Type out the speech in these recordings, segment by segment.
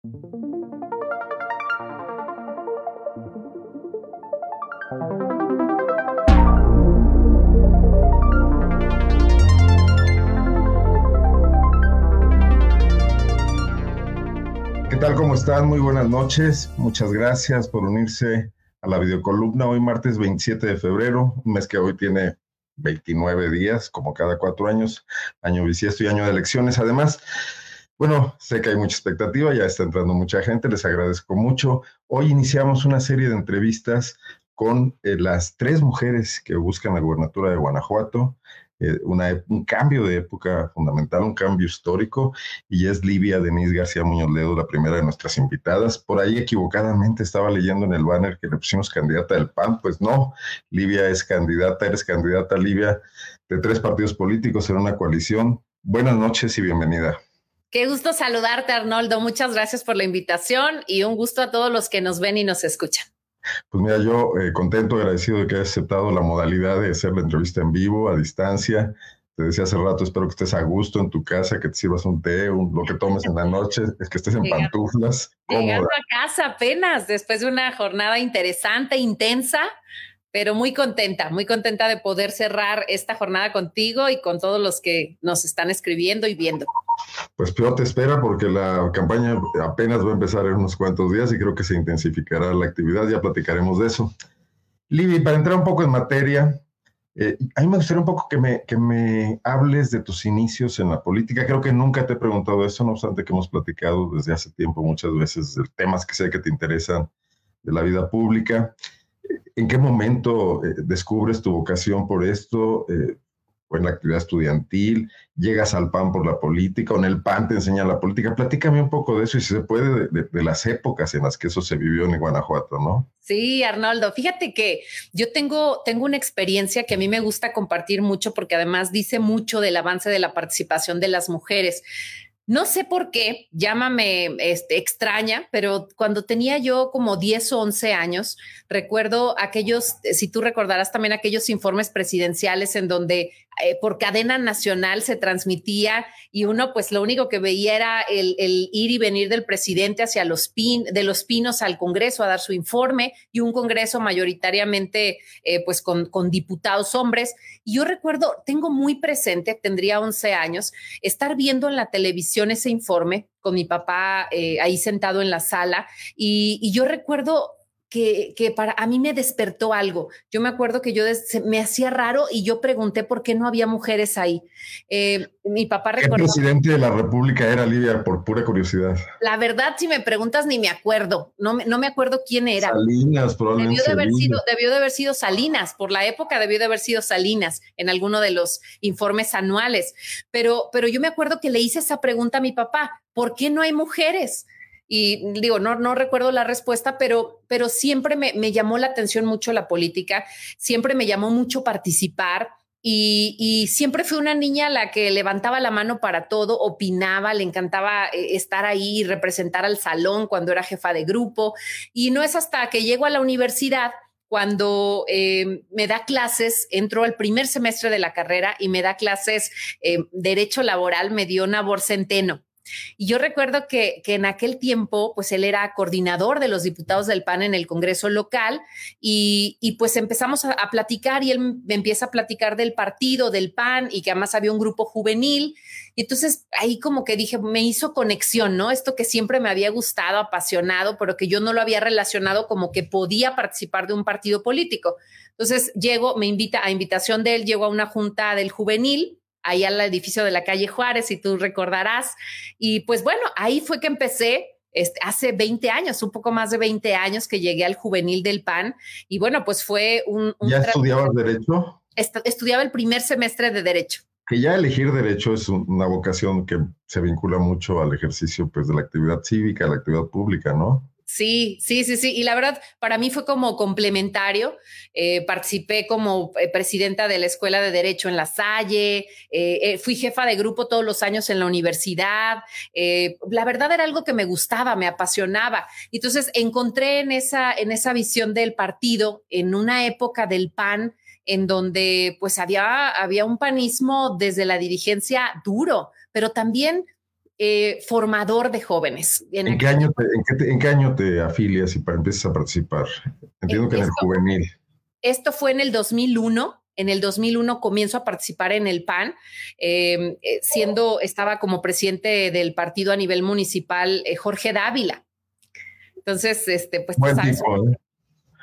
¿Qué tal? ¿Cómo están? Muy buenas noches. Muchas gracias por unirse a la videocolumna hoy martes 27 de febrero, un mes que hoy tiene 29 días, como cada cuatro años, año bisiesto y año de elecciones. Además, bueno, sé que hay mucha expectativa, ya está entrando mucha gente, les agradezco mucho. Hoy iniciamos una serie de entrevistas con eh, las tres mujeres que buscan la gubernatura de Guanajuato. Eh, una, un cambio de época fundamental, un cambio histórico, y es Livia Denise García Muñoz Ledo, la primera de nuestras invitadas. Por ahí equivocadamente estaba leyendo en el banner que le pusimos candidata del PAN, pues no, Livia es candidata, eres candidata, Livia, de tres partidos políticos en una coalición. Buenas noches y bienvenida. Qué gusto saludarte, Arnoldo. Muchas gracias por la invitación y un gusto a todos los que nos ven y nos escuchan. Pues mira, yo eh, contento, agradecido de que hayas aceptado la modalidad de hacer la entrevista en vivo, a distancia. Te decía hace rato, espero que estés a gusto en tu casa, que te sirvas un té, lo que tomes en la noche, es que estés en pantuflas. Llegando a casa apenas, después de una jornada interesante, intensa, pero muy contenta, muy contenta de poder cerrar esta jornada contigo y con todos los que nos están escribiendo y viendo. Pues peor te espera porque la campaña apenas va a empezar en unos cuantos días y creo que se intensificará la actividad, ya platicaremos de eso. Libby, para entrar un poco en materia, eh, a mí me gustaría un poco que me, que me hables de tus inicios en la política. Creo que nunca te he preguntado eso, no obstante que hemos platicado desde hace tiempo muchas veces de temas que sé que te interesan de la vida pública. ¿En qué momento eh, descubres tu vocación por esto? Eh, o en la actividad estudiantil, llegas al PAN por la política, o en el PAN te enseña la política. Platícame un poco de eso y si se puede, de, las épocas en las que eso se vivió en Guanajuato, ¿no? Sí, Arnoldo, fíjate que yo tengo, tengo una experiencia que a mí me gusta compartir mucho porque además dice mucho del avance de la participación de las mujeres. No sé por qué, llámame este, extraña, pero cuando tenía yo como 10 o 11 años, recuerdo aquellos, si tú recordarás también aquellos informes presidenciales en donde eh, por cadena nacional se transmitía y uno pues lo único que veía era el, ir y venir del presidente hacia los pin, de los pinos al Congreso a dar su informe y un Congreso mayoritariamente eh, pues con, con, diputados hombres. Y yo recuerdo, tengo muy presente, tendría 11 años, estar viendo en la televisión ese informe con mi papá eh, ahí sentado en la sala y, y yo recuerdo que, que, para a mí me despertó algo. Yo me acuerdo que yo me hacía raro y yo pregunté por qué no había mujeres ahí. Eh, mi papá recordó. ¿Qué presidente de la República era Livia? Por pura curiosidad. La verdad, si me preguntas, ni me acuerdo. No me, no me acuerdo quién era. Salinas, probablemente. Debió de, haber sido, debió de haber sido Salinas. Por la época debió de haber sido Salinas en alguno de los informes anuales. Pero, pero yo me acuerdo que le hice esa pregunta a mi papá. ¿Por qué no hay mujeres? Y digo, no, no recuerdo la respuesta, pero, pero siempre me, me llamó la atención mucho la política, siempre me llamó mucho participar. Y, y, siempre fui una niña la que levantaba la mano para todo, opinaba, le encantaba eh, estar ahí y representar al salón cuando era jefa de grupo. Y no es hasta que llego a la universidad cuando eh, me da clases, entro al primer semestre de la carrera y me da clases eh, derecho laboral, me dio Nabor Centeno. Y yo recuerdo que, que, en aquel tiempo, pues él era coordinador de los diputados del PAN en el Congreso local y, y pues empezamos a, platicar y él me empieza a platicar del partido, del PAN y que además había un grupo juvenil. Y entonces ahí como que dije, me hizo conexión, ¿no? Esto que siempre me había gustado, apasionado, pero que yo no lo había relacionado como que podía participar de un partido político. Entonces llego, me invita a invitación de él, llego a una junta del juvenil ahí al edificio de la calle Juárez, si tú recordarás. Y pues bueno, ahí fue que empecé. Este, hace 20 años, un poco más de 20 años que llegué al juvenil del PAN y bueno, pues fue un... un ¿Ya estudiabas derecho? estudiaba el primer semestre de derecho. Que ya elegir derecho es una vocación que se vincula mucho al ejercicio pues, de la actividad cívica, la actividad pública, ¿no? Sí, sí, sí, sí. Y la verdad, para mí fue como complementario. Eh, participé como eh, presidenta de la Escuela de Derecho en La Salle, eh, fui jefa de grupo todos los años en la universidad. La verdad era algo que me gustaba, me apasionaba. Entonces encontré en esa, en esa visión del partido, en una época del PAN, en donde pues había, había un panismo desde la dirigencia duro, pero también eh, formador de jóvenes. ¿En, qué año te, en, qué año te, afilias y empiezas a participar? Entiendo que en el juvenil. Esto fue en el 2001. En el 2001 comienzo a participar en el PAN, em, eh, siendo, estaba como presidente del partido a nivel municipal eh, Jorge Dávila. Entonces, este, pues, buen tipo,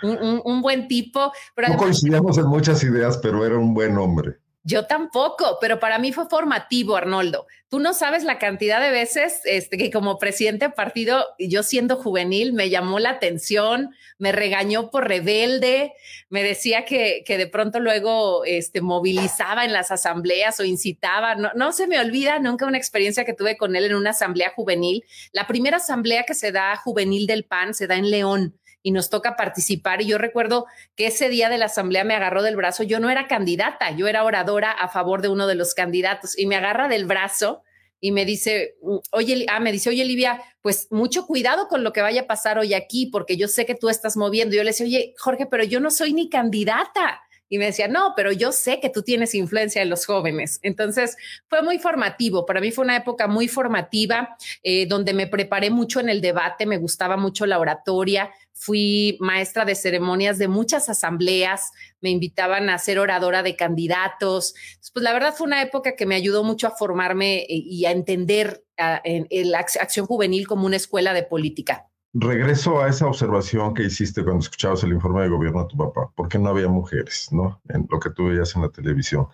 un, buen tipo. no coincidíamos en muchas ideas, pero era un buen hombre. Yo tampoco, pero para mí fue formativo, Arnoldo. Tú no sabes la cantidad de veces este, que como presidente de partido, yo siendo juvenil, me llamó la atención, me regañó por rebelde, me decía que, que de pronto luego este, movilizaba en las asambleas o incitaba. No, no se me olvida nunca una experiencia que tuve con él en una asamblea juvenil. La primera asamblea que se da juvenil del PAN se da en León y nos toca participar. Y yo recuerdo que ese día de la asamblea me agarró del brazo. Yo no era candidata, yo era oradora a favor de uno de los candidatos y me agarra del brazo y me dice, oye, ah, me dice, oye, Livia, pues mucho cuidado con lo que vaya a pasar hoy aquí, porque yo sé que tú estás moviendo. Yo le decía, oye, Jorge, pero yo no soy ni candidata. Y me decía, no, pero yo sé que tú tienes influencia en los jóvenes. Entonces fue muy formativo. Para mí fue una época muy formativa, eh, donde me preparé mucho en el debate, me gustaba mucho la oratoria. Fui maestra de ceremonias de muchas asambleas, me invitaban a ser oradora de candidatos. Pues la verdad fue una época que me ayudó mucho a formarme eh, y a entender en la acción juvenil como una escuela de política regreso a esa observación que hiciste cuando escuchabas el informe de gobierno de tu papá, porque no había mujeres, ¿no? En lo que tú veías en la televisión.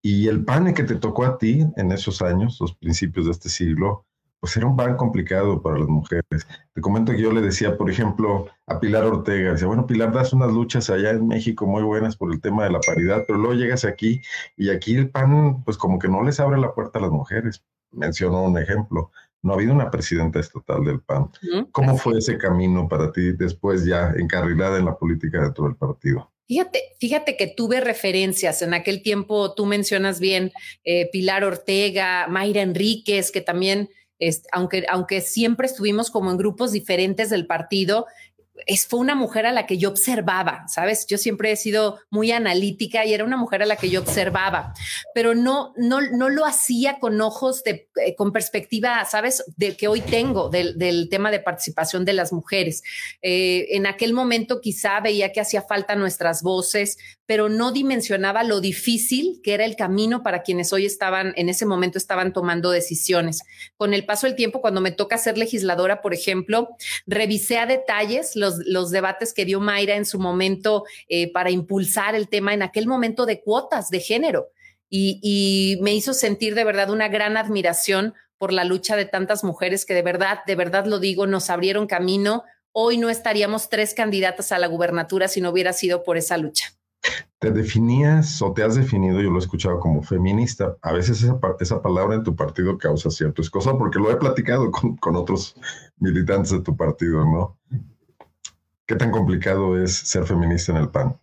Y el PAN que te tocó a ti en esos años, los principios de este siglo, pues era un pan complicado para las mujeres. Te comento que yo le decía, por ejemplo, a Pilar Ortega, decía, bueno, Pilar, das unas luchas allá en México muy buenas por el tema de la paridad, pero luego llegas aquí y aquí el PAN, pues como que no les abre la puerta a las mujeres. Mencionó un ejemplo no ha habido una presidenta estatal del PAN. ¿Cómo fue ese camino para ti después ya encarrilada en la política dentro del partido? Fíjate, fíjate que tuve referencias en aquel tiempo, tú mencionas bien eh, Pilar Ortega, Mayra Enríquez, que también, aunque, aunque siempre estuvimos como en grupos diferentes del partido, es, fue una mujer a la que yo observaba, ¿sabes? Yo siempre he sido muy analítica y era una mujer a la que yo observaba, pero no, no, no lo hacía con ojos de, eh, con perspectiva, ¿sabes? De que hoy tengo del, del tema de participación de las mujeres. Eh, en aquel momento quizá veía que hacía falta nuestras voces, pero no dimensionaba lo difícil que era el camino para quienes hoy estaban, en ese momento estaban tomando decisiones. Con el paso del tiempo, cuando me toca ser legisladora, por ejemplo, revisé a detalles los, los debates que dio Mayra en su momento eh, para impulsar el tema en aquel momento de cuotas de género. Y, y me hizo sentir de verdad una gran admiración por la lucha de tantas mujeres que de verdad, de verdad lo digo, nos abrieron camino. Hoy no estaríamos tres candidatas a la gubernatura si no hubiera sido por esa lucha. ¿Te definías o te has definido, yo lo he escuchado como feminista? A veces esa, palabra en tu partido causa cierto escozo porque lo he platicado con, con otros militantes de tu partido, ¿no? ¿Qué tan complicado es ser feminista en el PAN?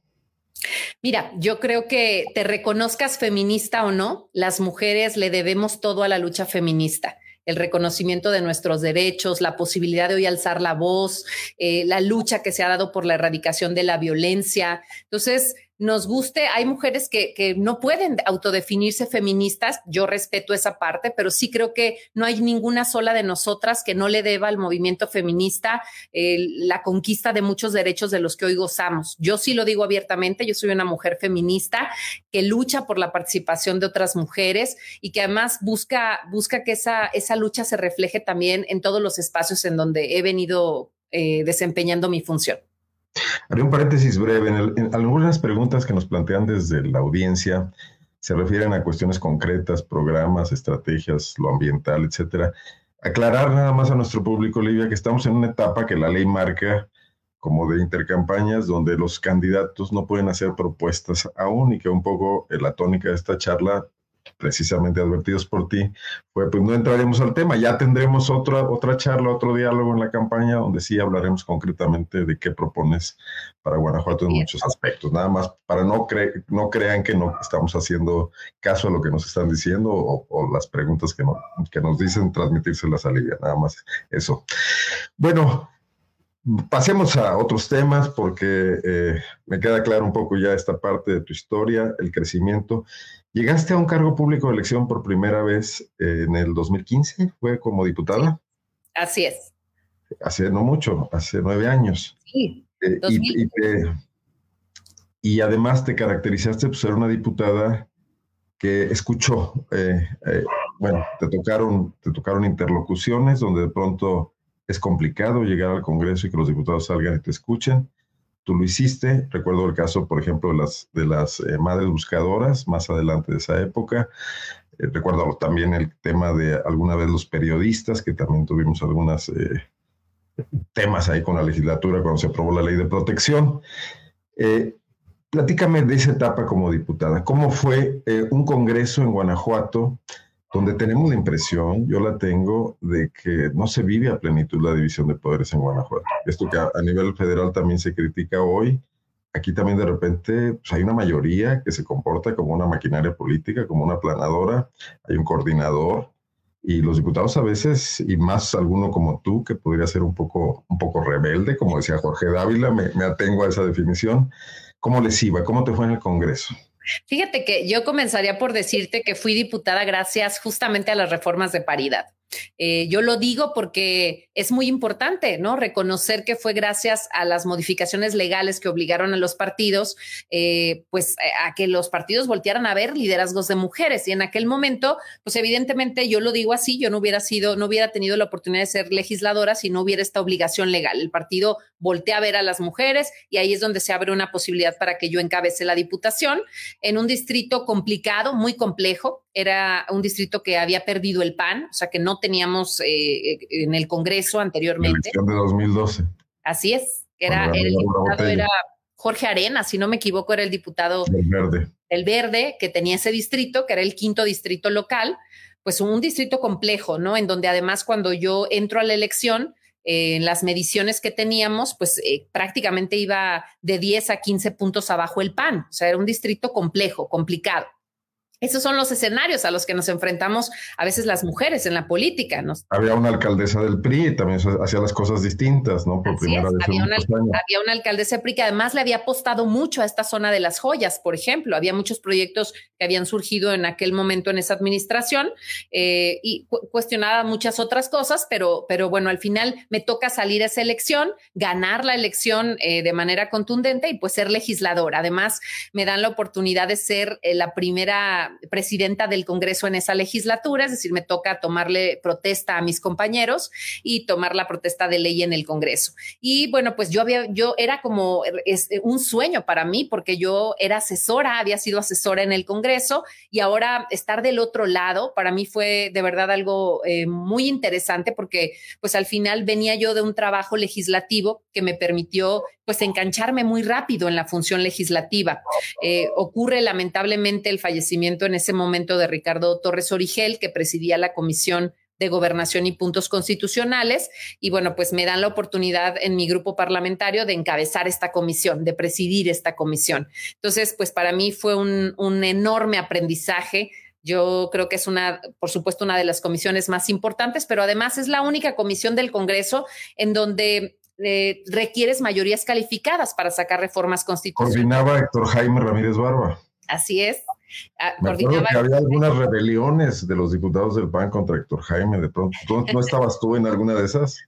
Mira, yo creo que te reconozcas feminista o no, las mujeres le debemos todo a la lucha feminista el reconocimiento de nuestros derechos, la posibilidad de hoy alzar la voz, eh, la lucha que se ha dado por la erradicación de la violencia. Entonces, nos guste, hay mujeres que, no pueden autodefinirse feministas, yo respeto esa parte, pero sí creo que no hay ninguna sola de nosotras que no le deba al movimiento feminista la conquista de muchos derechos de los que hoy gozamos. Yo sí lo digo abiertamente, yo soy una mujer feminista que lucha por la participación de otras mujeres y que además busca, busca que esa, esa lucha se refleje también en todos los espacios en donde he venido eh, desempeñando mi función. Haré un paréntesis breve. En, algunas preguntas que nos plantean desde la audiencia se refieren a cuestiones concretas, programas, estrategias, lo ambiental, etcétera. Aclarar nada más a nuestro público, Olivia, que estamos en una etapa que la ley marca como de intercampañas donde los candidatos no pueden hacer propuestas aún y que un poco la tónica de esta charla precisamente advertidos por ti, fue pues no entraremos al tema, ya tendremos otra, otra charla, otro diálogo en la campaña donde sí hablaremos concretamente de qué propones para Guanajuato en muchos aspectos, nada más para no, no crean que no estamos haciendo caso a lo que nos están diciendo o, las preguntas que, no, que nos dicen transmitírselas a Livia, nada más eso. Bueno, pasemos a otros temas porque eh, me queda claro un poco ya esta parte de tu historia, el crecimiento. Llegaste a un cargo público de elección por primera vez eh, en el 2015, fue como diputada. Así es. Hace no mucho, hace nueve años. Sí. Eh, y, además te caracterizaste por ser una diputada que escuchó, bueno, te tocaron, te tocaron interlocuciones donde de pronto es complicado llegar al Congreso y que los diputados salgan y te escuchen. Tú lo hiciste. Recuerdo el caso, por ejemplo, de las, de las eh, madres buscadoras más adelante de esa época. Eh, recuerdo también el tema de alguna vez los periodistas, que también tuvimos algunos eh, temas ahí con la legislatura cuando se aprobó la ley de protección. platícame de esa etapa como diputada. ¿Cómo fue un congreso en Guanajuato? Donde tenemos la impresión, yo la tengo, de que no se vive a plenitud la división de poderes en Guanajuato. Esto que a, nivel federal también se critica hoy, aquí también de repente pues, hay una mayoría que se comporta como una maquinaria política, como una planadora, hay un coordinador y los diputados a veces, y más alguno como tú, que podría ser un poco, un poco rebelde, como decía Jorge Dávila, me, me atengo a esa definición. ¿Cómo les iba? ¿Cómo te fue en el Congreso? Fíjate que yo comenzaría por decirte que fui diputada gracias justamente a las reformas de paridad. Eh, yo lo digo porque es muy importante, ¿no? Reconocer que fue gracias a las modificaciones legales que obligaron a los partidos, eh, pues a que los partidos voltearan a ver liderazgos de mujeres. Y en aquel momento, pues evidentemente yo lo digo así, yo no hubiera sido, no hubiera tenido la oportunidad de ser legisladora si no hubiera esta obligación legal. El partido voltea a ver a las mujeres y ahí es donde se abre una posibilidad para que yo encabece la diputación en un distrito complicado, muy complejo. Era un distrito que había perdido el PAN, o sea que no teníamos eh, en el Congreso anteriormente. La de 2012. Así es. Era, el diputado era Jorge Arena, si no me equivoco, era el diputado del Verde. El Verde, que tenía ese distrito, que era el quinto distrito local, pues un distrito complejo, ¿no? En donde además cuando yo entro a la elección, eh, en las mediciones que teníamos, pues eh, prácticamente iba de 10 a 15 puntos abajo el PAN. O sea, era un distrito complejo, complicado. Esos son los escenarios a los que nos enfrentamos a veces las mujeres en la política. Había una alcaldesa del PRI y también hacía las cosas distintas, ¿no? Por primera vez. Había una, había una, alcaldesa del PRI que además le había apostado mucho a esta zona de las joyas, por ejemplo. Había muchos proyectos que habían surgido en aquel momento en esa administración eh, y cuestionaba muchas otras cosas, pero, pero bueno, al final me toca salir a esa elección, ganar la elección eh, de manera contundente y pues ser legisladora. Además, me dan la oportunidad de ser eh, la primera presidenta del Congreso en esa legislatura, es decir, me toca tomarle protesta a mis compañeros y tomar la protesta de ley en el Congreso. Y bueno, pues yo había, yo era como es, un sueño para mí porque yo era asesora, había sido asesora en el Congreso y ahora estar del otro lado para mí fue de verdad algo eh, muy interesante porque pues al final venía yo de un trabajo legislativo que me permitió pues engancharme muy rápido en la función legislativa. Eh, ocurre lamentablemente el fallecimiento en ese momento de Ricardo Torres Origel, que presidía la Comisión de Gobernación y Puntos Constitucionales. Y bueno, pues me dan la oportunidad en mi grupo parlamentario de encabezar esta comisión, de presidir esta comisión. Entonces, pues para mí fue un, un enorme aprendizaje. Yo creo que es una, por supuesto, una de las comisiones más importantes, pero además es la única comisión del Congreso en donde eh, requieres mayorías calificadas para sacar reformas constitucionales. Coordinaba Héctor Jaime Ramírez Barba. Así es. Ah, Me que había algunas rebeliones de los diputados del PAN contra Héctor Jaime, de pronto. ¿No estabas tú en alguna de esas?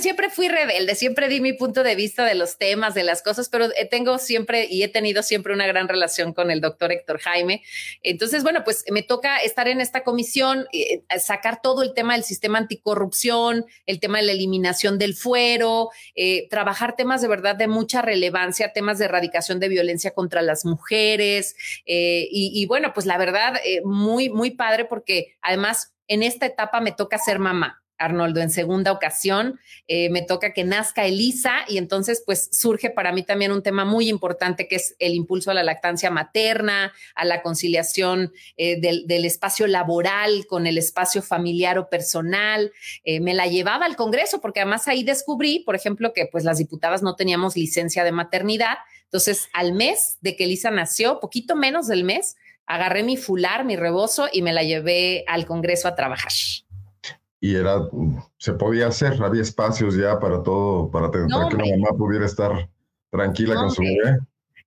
Siempre fui rebelde, siempre di mi punto de vista de los temas, de las cosas, pero tengo siempre y he tenido siempre una gran relación con el doctor Héctor Jaime. Entonces, bueno, pues me toca estar en esta comisión, eh, sacar todo el tema del sistema anticorrupción, el tema de la eliminación del fuero, eh, trabajar temas de verdad de mucha relevancia, temas de erradicación de violencia contra las mujeres. Eh, y, bueno, pues la verdad, muy, muy padre porque además en esta etapa me toca ser mamá. Arnoldo, en segunda ocasión. Eh, me toca que nazca Elisa y entonces pues surge para mí también un tema muy importante que es el impulso a la lactancia materna, a la conciliación eh, del, espacio laboral con el espacio familiar o personal. Eh, me la llevaba al Congreso porque además ahí descubrí, por ejemplo, que pues las diputadas no teníamos licencia de maternidad. Entonces, al mes de que Elisa nació, poquito menos del mes, agarré mi fular, mi rebozo y me la llevé al Congreso a trabajar. Y era, se podía hacer, había espacios ya para todo, para, que la mamá pudiera estar tranquila con su bebé.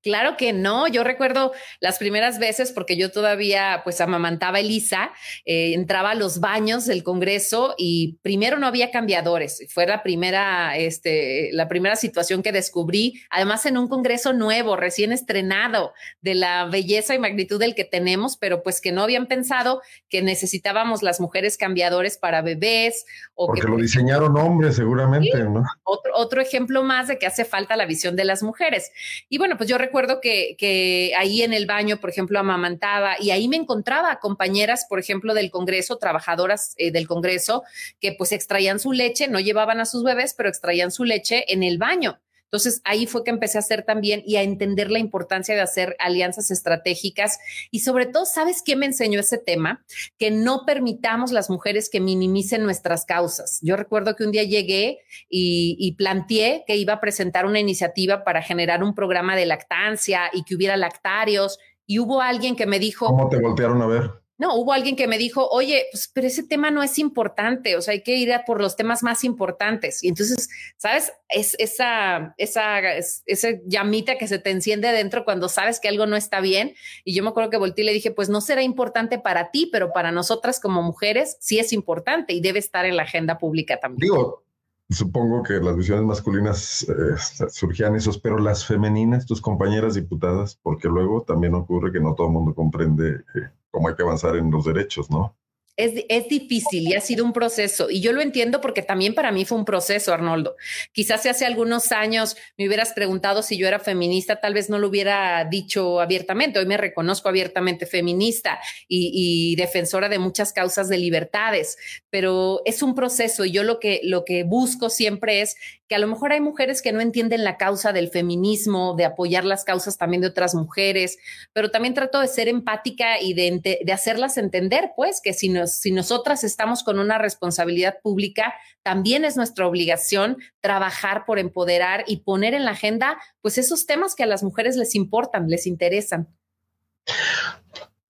Claro que no. Yo recuerdo las primeras veces, porque yo todavía pues amamantaba a Elisa, eh, entraba a los baños del Congreso y primero no había cambiadores. Fue la primera, este, la primera situación que descubrí, además en un Congreso nuevo, recién estrenado, de la belleza y magnitud del que tenemos, pero pues que no habían pensado que necesitábamos las mujeres cambiadores para bebés. O porque lo diseñaron hombres seguramente, ¿no? Otro, otro ejemplo más de que hace falta la visión de las mujeres. Y bueno, pues yo recuerdo que, ahí en el baño, por ejemplo, amamantaba y ahí me encontraba compañeras, por ejemplo, del Congreso, trabajadoras eh, del Congreso, que pues extraían su leche, no llevaban a sus bebés, pero extraían su leche en el baño. Entonces ahí fue que empecé a hacer también y a entender la importancia de hacer alianzas estratégicas y sobre todo, ¿sabes qué me enseñó ese tema? Que no permitamos las mujeres que minimicen nuestras causas. Yo recuerdo que un día llegué y, planteé que iba a presentar una iniciativa para generar un programa de lactancia y que hubiera lactarios y hubo alguien que me dijo... ¿Cómo te voltearon a ver? No, hubo alguien que me dijo, oye, pues, pero ese tema no es importante, o sea, hay que ir a por los temas más importantes. Y entonces, ¿sabes? Es esa, esa, esa llamita que se te enciende adentro cuando sabes que algo no está bien. Y yo me acuerdo que volteé y le dije, pues no será importante para ti, pero para nosotras como mujeres sí es importante y debe estar en la agenda pública también. Digo, supongo que las visiones masculinas eh, surgían esos, pero las femeninas, tus compañeras diputadas, porque luego también ocurre que no todo el mundo comprende. Eh, cómo hay que avanzar en los derechos, ¿no? Es, difícil y ha sido un proceso. Y yo lo entiendo porque también para mí fue un proceso, Arnoldo. Quizás hace algunos años me hubieras preguntado si yo era feminista, tal vez no lo hubiera dicho abiertamente. Hoy me reconozco abiertamente feminista y, defensora de muchas causas de libertades, pero es un proceso y yo lo que, lo que busco siempre es que a lo mejor hay mujeres que no entienden la causa del feminismo, de apoyar las causas también de otras mujeres, pero también trato de ser empática y de, de hacerlas entender, pues, que si si nosotras estamos con una responsabilidad pública, también es nuestra obligación trabajar por empoderar y poner en la agenda, pues esos temas que a las mujeres les importan, les interesan.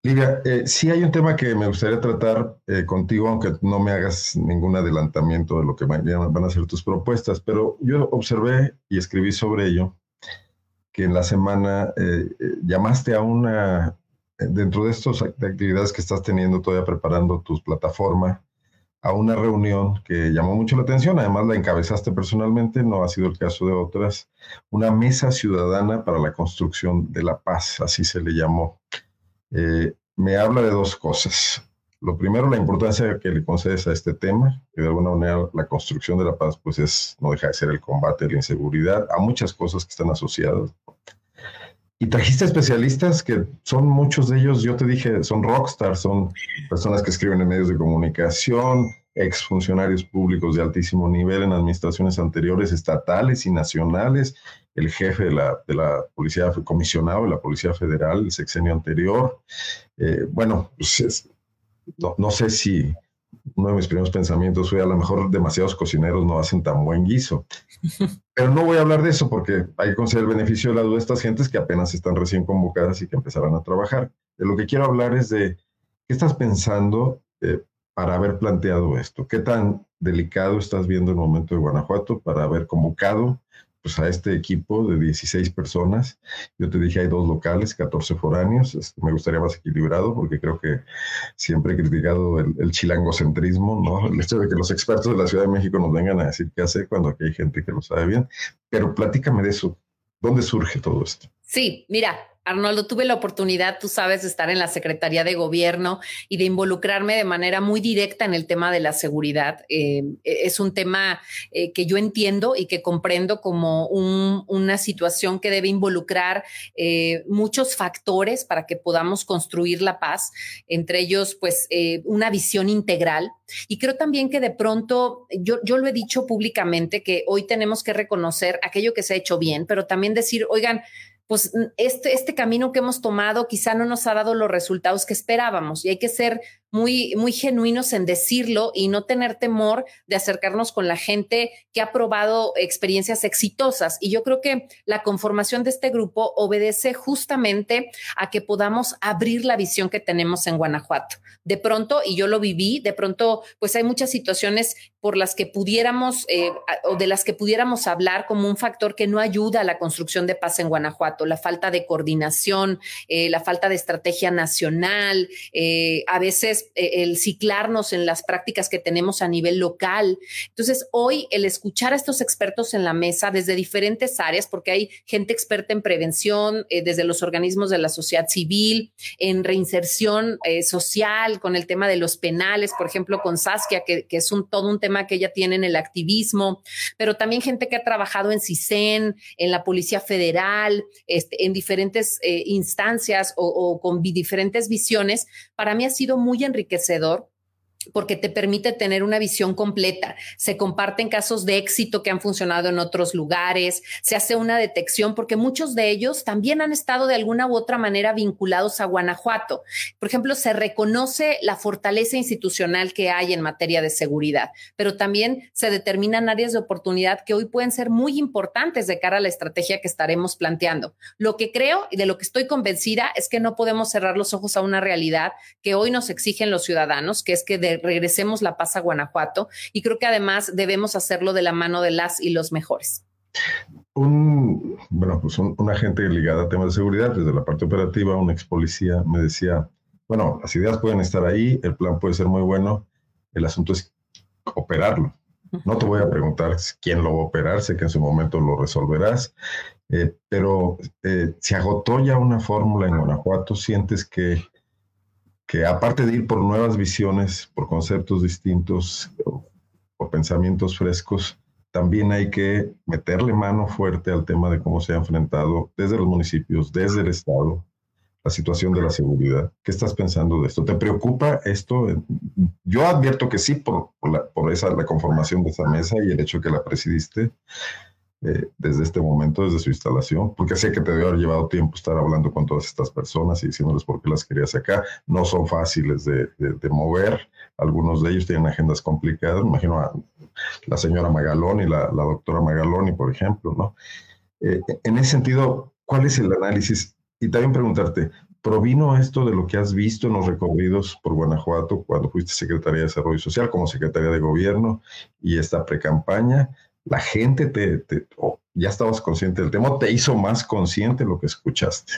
Livia, eh, sí hay un tema que me gustaría tratar eh, contigo, aunque no me hagas ningún adelantamiento de lo que van a ser tus propuestas, pero yo observé y escribí sobre ello que en la semana eh, llamaste a una dentro de estas actividades que estás teniendo todavía preparando tu plataforma, a una reunión que llamó mucho la atención, además la encabezaste personalmente, no ha sido el caso de otras, una mesa ciudadana para la construcción de la paz, así se le llamó. Eh, me habla de dos cosas. Lo primero, la importancia que le concedes a este tema, que de alguna manera la construcción de la paz, pues es, no deja de ser el combate a la inseguridad, a muchas cosas que están asociadas. Y trajiste especialistas que son muchos de ellos, yo te dije, son rockstars, son personas que escriben en medios de comunicación, exfuncionarios públicos de altísimo nivel en administraciones anteriores, estatales y nacionales, el jefe de la, de la policía, comisionado de la Policía Federal, el sexenio anterior. Eh, bueno, pues no, no, sé si uno de mis primeros pensamientos fue a lo mejor demasiados cocineros no hacen tan buen guiso. Pero no voy a hablar de eso porque hay que considerar el beneficio de la duda de estas gentes que apenas están recién convocadas y que empezarán a trabajar. De lo que quiero hablar es de qué estás pensando eh, para haber planteado esto. ¿Qué tan delicado estás viendo el momento de Guanajuato para haber convocado pues a este equipo de 16 personas. Yo te dije, hay dos locales, 14 foráneos. Este, me gustaría más equilibrado porque creo que siempre he criticado el, chilangocentrismo, ¿no? El hecho de que los expertos de la Ciudad de México nos vengan a decir qué hacer cuando aquí hay gente que lo sabe bien. Pero platícame de eso. ¿Dónde surge todo esto? Sí, mira, Arnoldo, tuve la oportunidad, tú sabes, de estar en la Secretaría de Gobierno y de involucrarme de manera muy directa en el tema de la seguridad. Eh, es un tema eh, que yo entiendo y que comprendo como una situación que debe involucrar eh, muchos factores para que podamos construir la paz, entre ellos, pues, una visión integral. Y creo también que de pronto, yo, yo lo he dicho públicamente, que hoy tenemos que reconocer aquello que se ha hecho bien, pero también decir, oigan, pues este, este camino que hemos tomado quizá no nos ha dado los resultados que esperábamos y hay que ser muy, muy genuinos en decirlo y no tener temor de acercarnos con la gente que ha probado experiencias exitosas. Y yo creo que la conformación de este grupo obedece justamente a que podamos abrir la visión que tenemos en Guanajuato. De pronto, y yo lo viví, de pronto, pues hay muchas situaciones por las que pudiéramos eh, o de las que pudiéramos hablar como un factor que no ayuda a la construcción de paz en Guanajuato, la falta de coordinación, eh, la falta de estrategia nacional, eh, a veces el ciclarnos en las prácticas que tenemos a nivel local. Entonces, hoy el escuchar a estos expertos en la mesa desde diferentes áreas, porque hay gente experta en prevención, desde los organismos de la sociedad civil, en reinserción social, con el tema de los penales, por ejemplo, con Saskia, que, que es un todo un tema que ella tiene en el activismo, pero también gente que ha trabajado en CISEN, en la Policía Federal, este, en diferentes eh, instancias o, o con diferentes visiones, para mí ha sido muy enriquecedor porque te permite tener una visión completa. Se comparten casos de éxito que han funcionado en otros lugares, se hace una detección, porque muchos de ellos también han estado de alguna u otra manera vinculados a Guanajuato. Por ejemplo, se reconoce la fortaleza institucional que hay en materia de seguridad, pero también se determinan áreas de oportunidad que hoy pueden ser muy importantes de cara a la estrategia que estaremos planteando. Lo que creo y de lo que estoy convencida es que no podemos cerrar los ojos a una realidad que hoy nos exigen los ciudadanos, que es que de regresemos la paz a Guanajuato y creo que además debemos hacerlo de la mano de las y los mejores. Un, bueno, pues un, agente ligado a temas de seguridad desde la parte operativa, un ex policía, me decía, bueno, las ideas pueden estar ahí, el plan puede ser muy bueno, el asunto es operarlo. No te voy a preguntar quién lo va a operar, sé que en su momento lo resolverás, eh, pero eh, se agotó ya una fórmula en Guanajuato, sientes que que aparte de ir por nuevas visiones, por conceptos distintos, por pensamientos frescos, también hay que meterle mano fuerte al tema de cómo se ha enfrentado desde los municipios, desde el Estado, la situación de la seguridad. ¿Qué estás pensando de esto? ¿Te preocupa esto? Yo advierto que sí por, por esa, la conformación de esa mesa y el hecho que la presidiste. Eh, desde este momento, desde su instalación, porque sé que te debe haber llevado tiempo estar hablando con todas estas personas y diciéndoles por qué las querías acá. No son fáciles de, mover, algunos de ellos tienen agendas complicadas, me imagino a la señora Magaloni, la, la doctora Magaloni, por ejemplo, ¿no? Eh, en ese sentido, ¿cuál es el análisis? Y también preguntarte, ¿provino esto de lo que has visto en los recorridos por Guanajuato cuando fuiste secretaria de Desarrollo Social como secretaria de Gobierno y esta precampaña? La gente te, ya estabas consciente del tema, te hizo más consciente lo que escuchaste.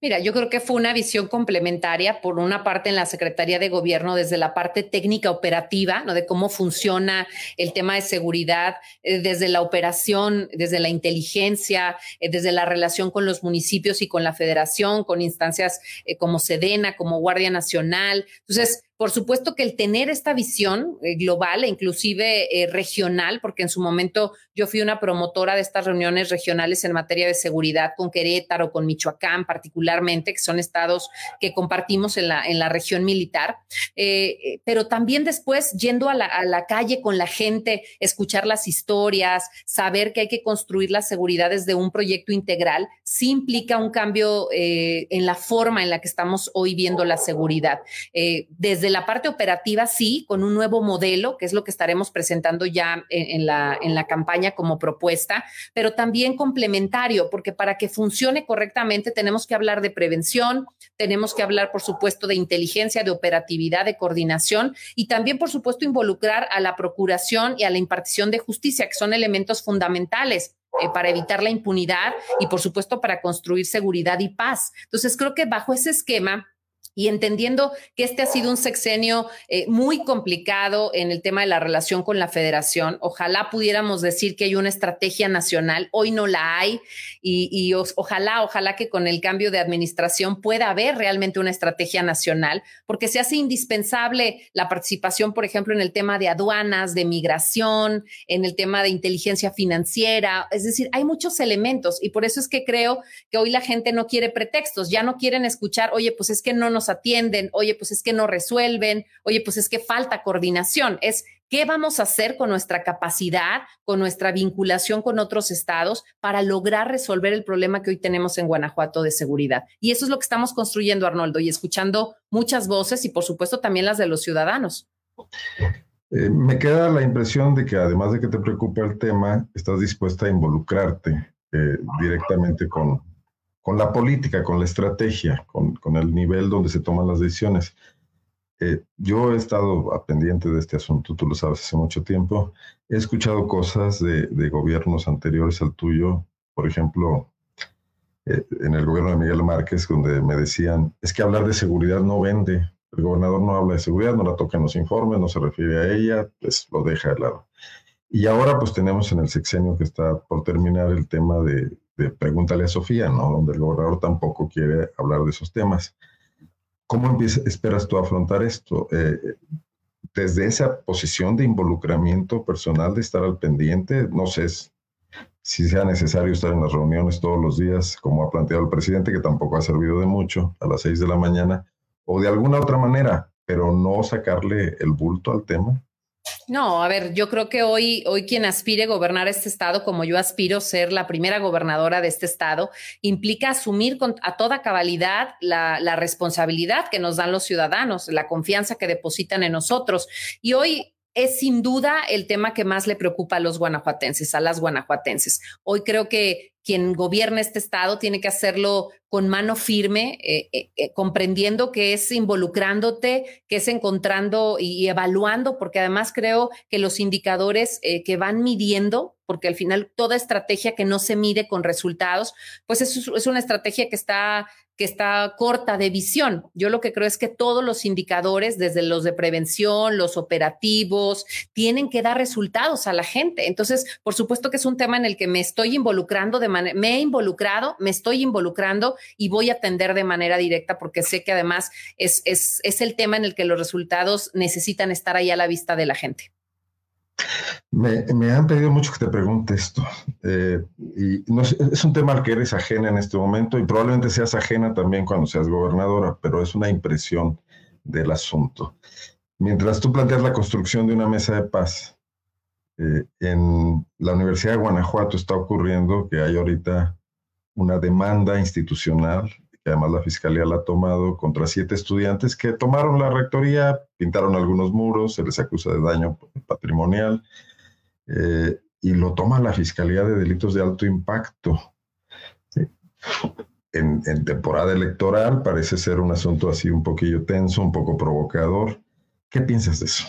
Mira, yo creo que fue una visión complementaria, por una parte en la Secretaría de Gobierno, desde la parte técnica operativa, ¿no? De cómo funciona el tema de seguridad, eh, desde la operación, desde la inteligencia, eh, desde la relación con los municipios y con la federación, con instancias eh, como Sedena, como Guardia Nacional. Entonces, por supuesto que el tener esta visión eh, global e inclusive eh, regional, porque en su momento yo fui una promotora de estas reuniones regionales en materia de seguridad con Querétaro, con Michoacán particularmente, que son estados que compartimos en la, en la región militar, eh, pero también después yendo a la, a la, calle con la gente, escuchar las historias, saber que hay que construir la seguridad desde un proyecto integral, sí implica un cambio en la forma en la que estamos hoy viendo la seguridad. desde la parte operativa, sí, con un nuevo modelo, que es lo que estaremos presentando ya en, la, en la campaña como propuesta, pero también complementario, porque para que funcione correctamente tenemos que hablar de prevención, tenemos que hablar, por supuesto, de inteligencia, de operatividad, de coordinación y también, por supuesto, involucrar a la procuración y a la impartición de justicia, que son elementos fundamentales eh, para evitar la impunidad y, por supuesto, para construir seguridad y paz. Entonces, creo que bajo ese esquema, y entendiendo que este ha sido un sexenio eh, muy complicado en el tema de la relación con la federación, ojalá pudiéramos decir que hay una estrategia nacional, hoy no la hay y, ojalá, ojalá que con el cambio de administración pueda haber realmente una estrategia nacional, porque se hace indispensable la participación, por ejemplo, en el tema de aduanas, de migración, en el tema de inteligencia financiera, es decir, hay muchos elementos y por eso es que creo que hoy la gente no quiere pretextos, ya no quieren escuchar, oye, pues es que no nos atienden, oye, pues es que no resuelven, oye, pues es que falta coordinación. Es ¿Qué vamos a hacer con nuestra capacidad, con nuestra vinculación con otros estados para lograr resolver el problema que hoy tenemos en Guanajuato de seguridad? Y eso es lo que estamos construyendo, Arnoldo, y escuchando muchas voces y por supuesto también las de los ciudadanos. Eh, me queda la impresión de que además de que te preocupa el tema, estás dispuesta a involucrarte eh, directamente con, con, la política, con la estrategia, con, el nivel donde se toman las decisiones. Eh, yo he estado a pendiente de este asunto, tú lo sabes, hace mucho tiempo. He escuchado cosas de, gobiernos anteriores al tuyo, por ejemplo, en el gobierno de Miguel Márquez, donde me decían, es que hablar de seguridad no vende, el gobernador no habla de seguridad, no la toca en los informes, no se refiere a ella, pues lo deja de lado. Y ahora pues tenemos en el sexenio que está por terminar el tema de, Pregúntale a Sofía, ¿no? Donde el gobernador tampoco quiere hablar de esos temas. ¿Cómo esperas tú afrontar esto? Eh, desde esa posición de involucramiento personal, de estar al pendiente, no sé si sea necesario estar en las reuniones todos los días, como ha planteado el presidente, que tampoco ha servido de mucho, a las seis de la mañana, o de alguna otra manera, pero no sacarle el bulto al tema? No, a ver, yo creo que hoy, hoy quien aspire a gobernar este estado, como yo aspiro ser la primera gobernadora de este estado, implica asumir con, a toda cabalidad la, la responsabilidad que nos dan los ciudadanos, la confianza que depositan en nosotros. Y hoy es sin duda el tema que más le preocupa a los guanajuatenses, a las guanajuatenses. Hoy creo que quien gobierna este estado tiene que hacerlo con mano firme, eh, eh, eh, comprendiendo que es involucrándote, que es encontrando y, evaluando, porque además creo que los indicadores que van midiendo, porque al final toda estrategia que no se mide con resultados, pues es una estrategia que está que está corta de visión. Yo lo que creo es que todos los indicadores, desde los de prevención, los operativos, tienen que dar resultados a la gente. Entonces, por supuesto que es un tema en el que me estoy involucrando de manera, me he involucrado, me estoy involucrando y voy a atender de manera directa porque sé que además es, es, es el tema en el que los resultados necesitan estar ahí a la vista de la gente. Me, han pedido mucho que te pregunte esto. Eh, y no, es un tema al que eres ajena en este momento y probablemente seas ajena también cuando seas gobernadora, pero es una impresión del asunto. Mientras tú planteas la construcción de una mesa de paz, eh, en la Universidad de Guanajuato está ocurriendo que hay ahorita una demanda institucional que además la fiscalía la ha tomado contra siete estudiantes que tomaron la rectoría, pintaron algunos muros, se les acusa de daño patrimonial eh, y lo toma la fiscalía de delitos de alto impacto. En, en, temporada electoral parece ser un asunto así un poquillo tenso, un poco provocador. ¿Qué piensas de eso?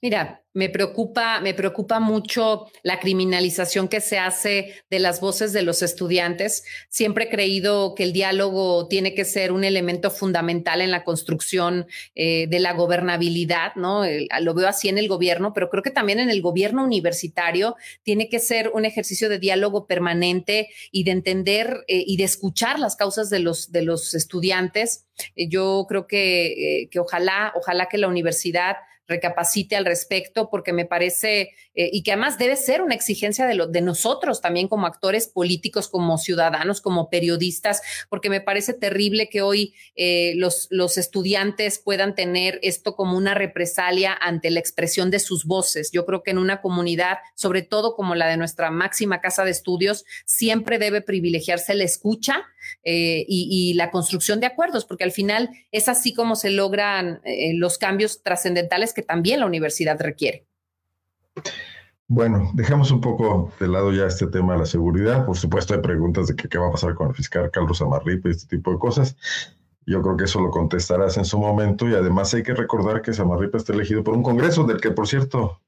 Mira, me preocupa, me preocupa mucho la criminalización que se hace de las voces de los estudiantes. Siempre he creído que el diálogo tiene que ser un elemento fundamental en la construcción eh, de la gobernabilidad, ¿no? lo veo así en el gobierno, pero creo que también en el gobierno universitario tiene que ser un ejercicio de diálogo permanente y de entender eh, y de escuchar las causas de los, de los estudiantes. Eh, yo creo que, que ojalá, ojalá que la universidad recapacite al respecto, porque me parece, eh, y que además debe ser una exigencia de, lo, de nosotros también como actores políticos, como ciudadanos, como periodistas, porque me parece terrible que hoy eh, los, los estudiantes puedan tener esto como una represalia ante la expresión de sus voces. Yo creo que en una comunidad, sobre todo como la de nuestra máxima casa de estudios, siempre debe privilegiarse la escucha eh, y, la construcción de acuerdos, porque al final es así como se logran los cambios trascendentales que también la universidad requiere. Bueno, dejamos un poco de lado ya este tema de la seguridad. Por supuesto, hay preguntas de qué va a pasar con el fiscal Carlos Amarripa y este tipo de cosas. Yo creo que eso lo contestarás en su momento y además hay que recordar que Samarripa está elegido por un congreso del que, por cierto,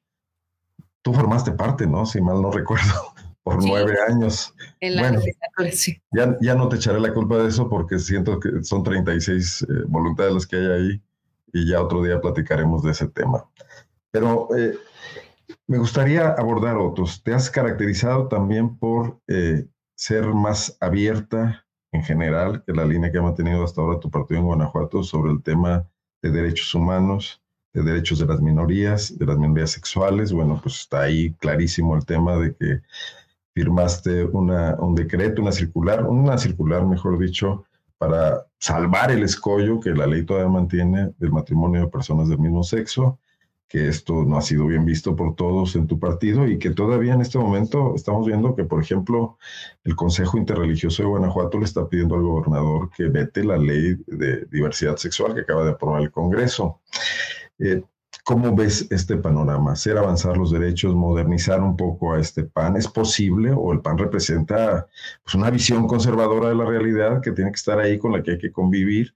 tú formaste parte, ¿no? Si mal no recuerdo, por nueve años. En la ya, ya, no te echaré la culpa de eso porque siento que son 36 eh, voluntades las que hay ahí y ya otro día platicaremos de ese tema. Pero eh, me gustaría abordar otros. Te has caracterizado también por eh, ser más abierta en general que la línea que ha mantenido hasta ahora tu partido en Guanajuato sobre el tema de derechos humanos, de derechos de las minorías, de las minorías sexuales. Bueno, pues está ahí clarísimo el tema de que firmaste una, un decreto, una circular, una circular, mejor dicho, para salvar el escollo que la ley todavía mantiene del matrimonio de personas del mismo sexo. que esto no ha sido bien visto por todos en tu partido y que todavía en este momento estamos viendo que, por ejemplo, el Consejo Interreligioso de Guanajuato le está pidiendo al gobernador que vete la ley de diversidad sexual que acaba de aprobar el Congreso. Eh, ¿Cómo ves este panorama? ¿Hacer avanzar los derechos, modernizar un poco a este PAN? ¿Es posible o el PAN representa pues, una visión conservadora de la realidad que tiene que estar ahí con la que hay que convivir?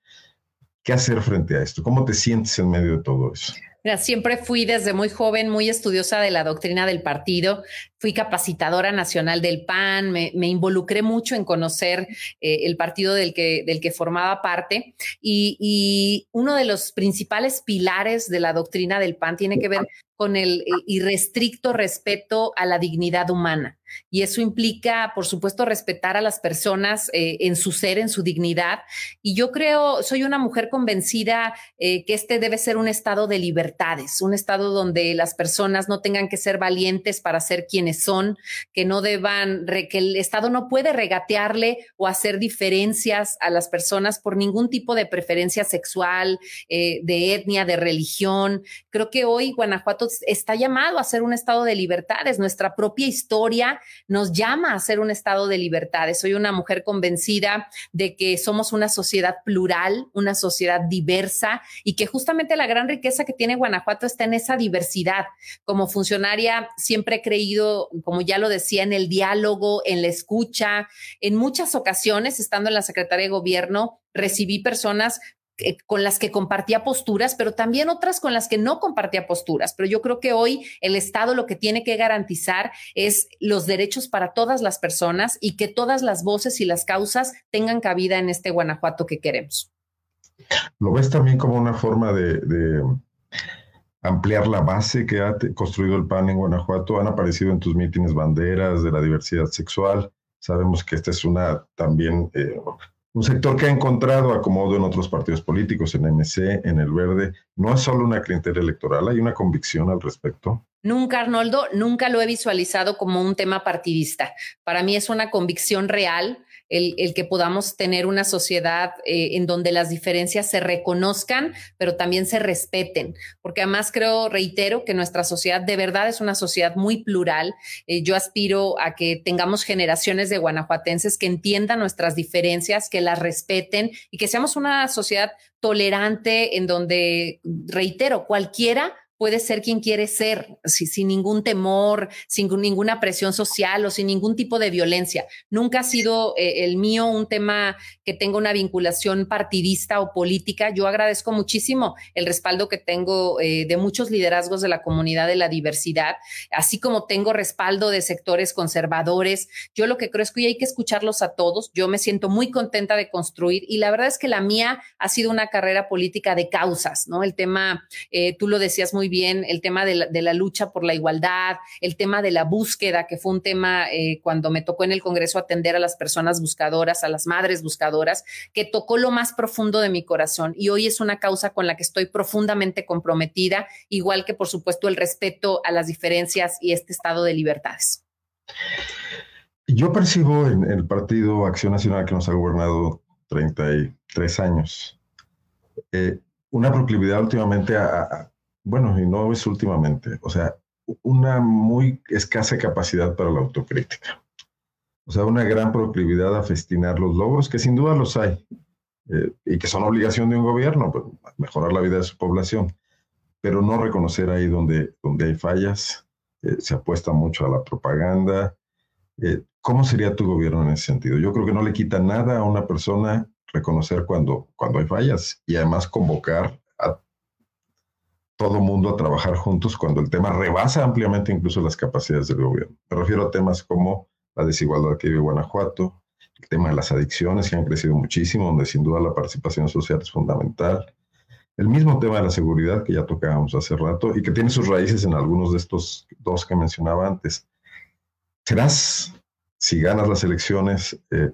¿Qué hacer frente a esto? ¿Cómo te sientes en medio de todo eso? Siempre fui desde muy joven muy estudiosa de la doctrina del partido, fui capacitadora nacional del PAN, me, involucré mucho en conocer eh, el partido del que, del que formaba parte y, y, uno de los principales pilares de la doctrina del PAN tiene que ver con el eh, irrestricto respeto a la dignidad humana. Y eso implica, por supuesto, respetar a las personas eh, en su ser, en su dignidad. Y yo creo, soy una mujer convencida eh, que este debe ser un estado de libertades, un estado donde las personas no tengan que ser valientes para ser quienes son, que no deban, que el Estado no puede regatearle o hacer diferencias a las personas por ningún tipo de preferencia sexual, de etnia, de religión. Creo que hoy Guanajuato está llamado a ser un estado de libertades. Nuestra propia historia nos llama a ser un estado de libertades. Soy una mujer convencida de que somos una sociedad plural, una sociedad diversa y que justamente la gran riqueza que tiene Guanajuato está en esa diversidad. Como funcionaria siempre he creído, como ya lo decía, en el diálogo, en la escucha. En muchas ocasiones, estando en la Secretaría de Gobierno, recibí personas eh, con las que compartía posturas, pero también otras con las que no compartía posturas. Pero yo creo que hoy el Estado lo que tiene que garantizar es los derechos para todas las personas y que todas las voces y las causas tengan cabida en este Guanajuato que queremos. ¿Lo ves también como una forma de, ampliar la base que ha construido el PAN en Guanajuato? Han aparecido en tus mítines banderas de la diversidad sexual. Sabemos que esta es una también eh, un sector que ha encontrado acomodo en otros partidos políticos, en MC, en el Verde. No es solo una clientela electoral, hay una convicción al respecto. Nunca, Arnoldo, nunca lo he visualizado como un tema partidista. Para mí es una convicción real el, que podamos tener una sociedad eh, en donde las diferencias se reconozcan, pero también se respeten. Porque además creo, reitero, que nuestra sociedad de verdad es una sociedad muy plural. Eh, yo aspiro a que tengamos generaciones de guanajuatenses que entiendan nuestras diferencias, que las respeten y que seamos una sociedad tolerante en donde, reitero, cualquiera puede ser quien quiere ser, sin ningún temor, sin ninguna presión social o sin ningún tipo de violencia. Nunca ha sido eh, el mío un tema que tenga una vinculación partidista o política. Yo agradezco muchísimo el respaldo que tengo eh, de muchos liderazgos de la comunidad de la diversidad, así como tengo respaldo de sectores conservadores. Yo lo que creo es que hay que escucharlos a todos. Yo me siento muy contenta de construir y la verdad es que la mía ha sido una carrera política de causas, ¿no? El tema, eh, tú lo decías muy bien el tema de la, lucha por la igualdad, el tema de la búsqueda, que fue un tema eh, cuando me tocó en el Congreso atender a las personas buscadoras, a las madres buscadoras, que tocó lo más profundo de mi corazón. Y hoy es una causa con la que estoy profundamente comprometida, igual que por supuesto el respeto a las diferencias y este estado de libertades. Yo percibo en el Partido Acción Nacional que nos ha gobernado 33 años, eh, una proclividad últimamente a, bueno, y no es últimamente, o sea, una muy escasa capacidad para la autocrítica. O sea, una gran proclividad a festinar los logros, que sin duda los hay, eh, y que son obligación de un gobierno, pues, mejorar la vida de su población, pero no reconocer ahí donde, donde hay fallas, eh, se apuesta mucho a la propaganda. Eh, ¿Cómo sería tu gobierno en ese sentido? Yo creo que no le quita nada a una persona reconocer cuando, cuando hay fallas y además convocar todo mundo a trabajar juntos cuando el tema rebasa ampliamente incluso las capacidades del gobierno. Me refiero a temas como la desigualdad que vive Guanajuato, el tema de las adicciones que han crecido muchísimo, donde sin duda la participación social es fundamental, el mismo tema de la seguridad que ya tocábamos hace rato y que tiene sus raíces en algunos de estos dos que mencionaba antes. ¿Serás, si ganas las elecciones, eh,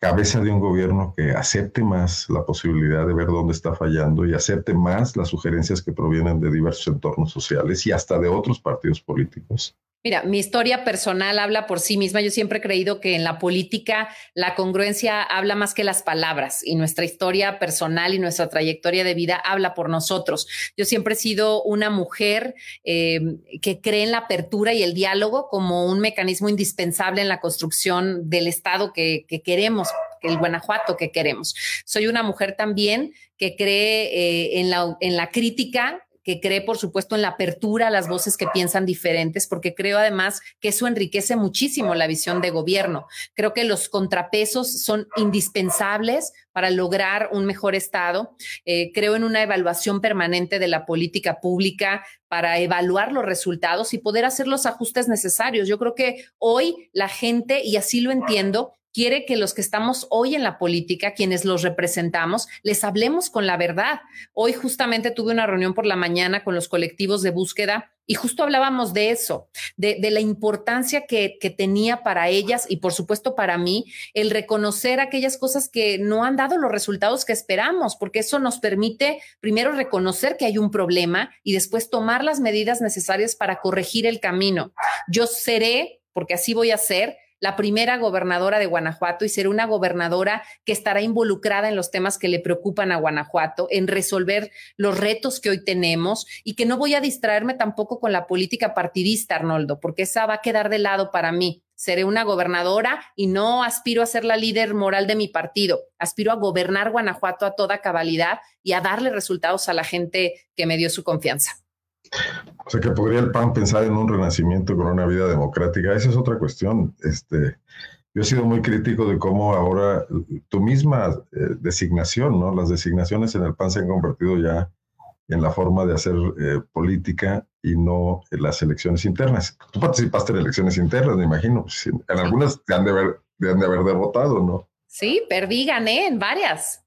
cabeza de un gobierno que acepte más la posibilidad de ver dónde está fallando y acepte más las sugerencias que provienen de diversos entornos sociales y hasta de otros partidos políticos. Mira, mi historia personal habla por sí misma. Yo siempre he creído que en la política la congruencia habla más que las palabras y nuestra historia personal y nuestra trayectoria de vida habla por nosotros. Yo siempre he sido una mujer eh, que cree en la apertura y el diálogo como un mecanismo indispensable en la construcción del Estado que, que queremos el Guanajuato que queremos. Soy una mujer también que cree eh, en, la, en la crítica que cree, por supuesto, en la apertura a las voces que piensan diferentes, porque creo además que eso enriquece muchísimo la visión de gobierno. Creo que los contrapesos son indispensables para lograr un mejor Estado. Eh, creo en una evaluación permanente de la política pública para evaluar los resultados y poder hacer los ajustes necesarios. Yo creo que hoy la gente, y así lo entiendo, quiere que los que estamos hoy en la política, quienes los representamos, les hablemos con la verdad. Hoy justamente tuve una reunión por la mañana con los colectivos de búsqueda y justo hablábamos de eso, de, la importancia que, tenía para ellas y por supuesto para mí el reconocer aquellas cosas que no han dado los resultados que esperamos, porque eso nos permite primero reconocer que hay un problema y después tomar las medidas necesarias para corregir el camino. Yo seré, porque así voy a ser, la primera gobernadora de Guanajuato y ser una gobernadora que estará involucrada en los temas que le preocupan a Guanajuato, en resolver los retos que hoy tenemos y que no voy a distraerme tampoco con la política partidista, Arnoldo, porque esa va a quedar de lado para mí. Seré una gobernadora y no aspiro a ser la líder moral de mi partido. Aspiro a gobernar Guanajuato a toda cabalidad y a darle resultados a la gente que me dio su confianza. O sea, que podría el PAN pensar en un renacimiento con una vida democrática. Esa es otra cuestión. Este, yo he sido muy crítico de cómo ahora tu misma eh, designación, ¿no? Las designaciones en el PAN se han convertido ya en la forma de hacer eh, política y no en las elecciones internas. Tú participaste en elecciones internas, me imagino. Pues, en algunas te han de haber, te han de haber derrotado, ¿no? Sí, perdí, gané en varias.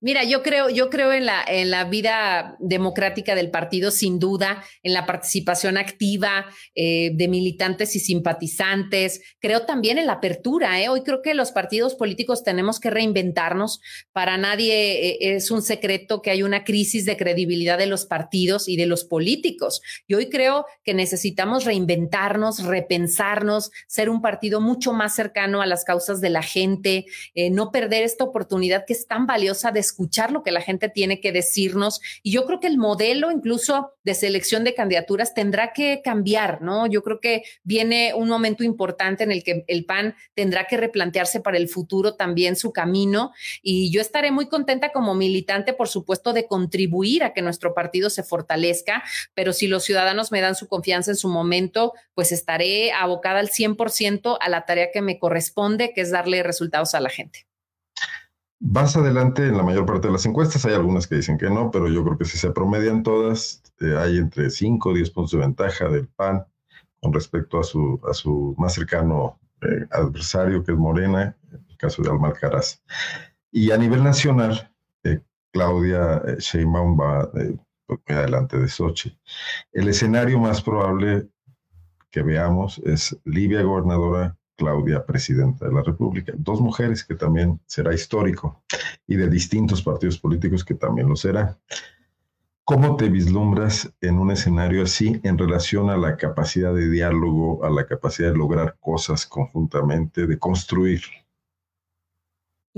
Mira, yo creo, yo creo en la, en la vida democrática del partido, sin duda, en la participación activa eh, de militantes y simpatizantes. Creo también en la apertura. ¿eh? Hoy creo que los partidos políticos tenemos que reinventarnos. Para nadie eh, es un secreto que hay una crisis de credibilidad de los partidos y de los políticos. Y hoy creo que necesitamos reinventarnos, repensarnos, ser un partido mucho más cercano a las causas de la gente, no perder esta oportunidad que es tan valiosa de escuchar lo que la gente tiene que decirnos. Y yo creo que el modelo incluso de selección de candidaturas tendrá que cambiar, ¿no? Yo creo que viene un momento importante en el que el PAN tendrá que replantearse para el futuro también su camino. Y yo estaré muy contenta como militante, por supuesto, de contribuir a que nuestro partido se fortalezca, pero si los ciudadanos me dan su confianza en su momento, pues estaré abocada al 100% a la tarea que me corresponde, que es darle resultados a la gente. Vas adelante en la mayor parte de las encuestas, hay algunas que dicen que no, pero yo creo que si se promedian todas, eh, hay entre 5 o 10 puntos de ventaja del PAN con respecto a su, a su más cercano eh, adversario, que es Morena, en el caso de Alma Caraz. Y a nivel nacional, eh, Claudia Sheinbaum va muy adelante de Sochi. El escenario más probable que veamos es Libia gobernadora, Claudia, presidenta de la República. Dos mujeres que también será histórico y de distintos partidos políticos que también lo será. ¿Cómo te vislumbras en un escenario así en relación a la capacidad de diálogo, a la capacidad de lograr cosas conjuntamente, de construir?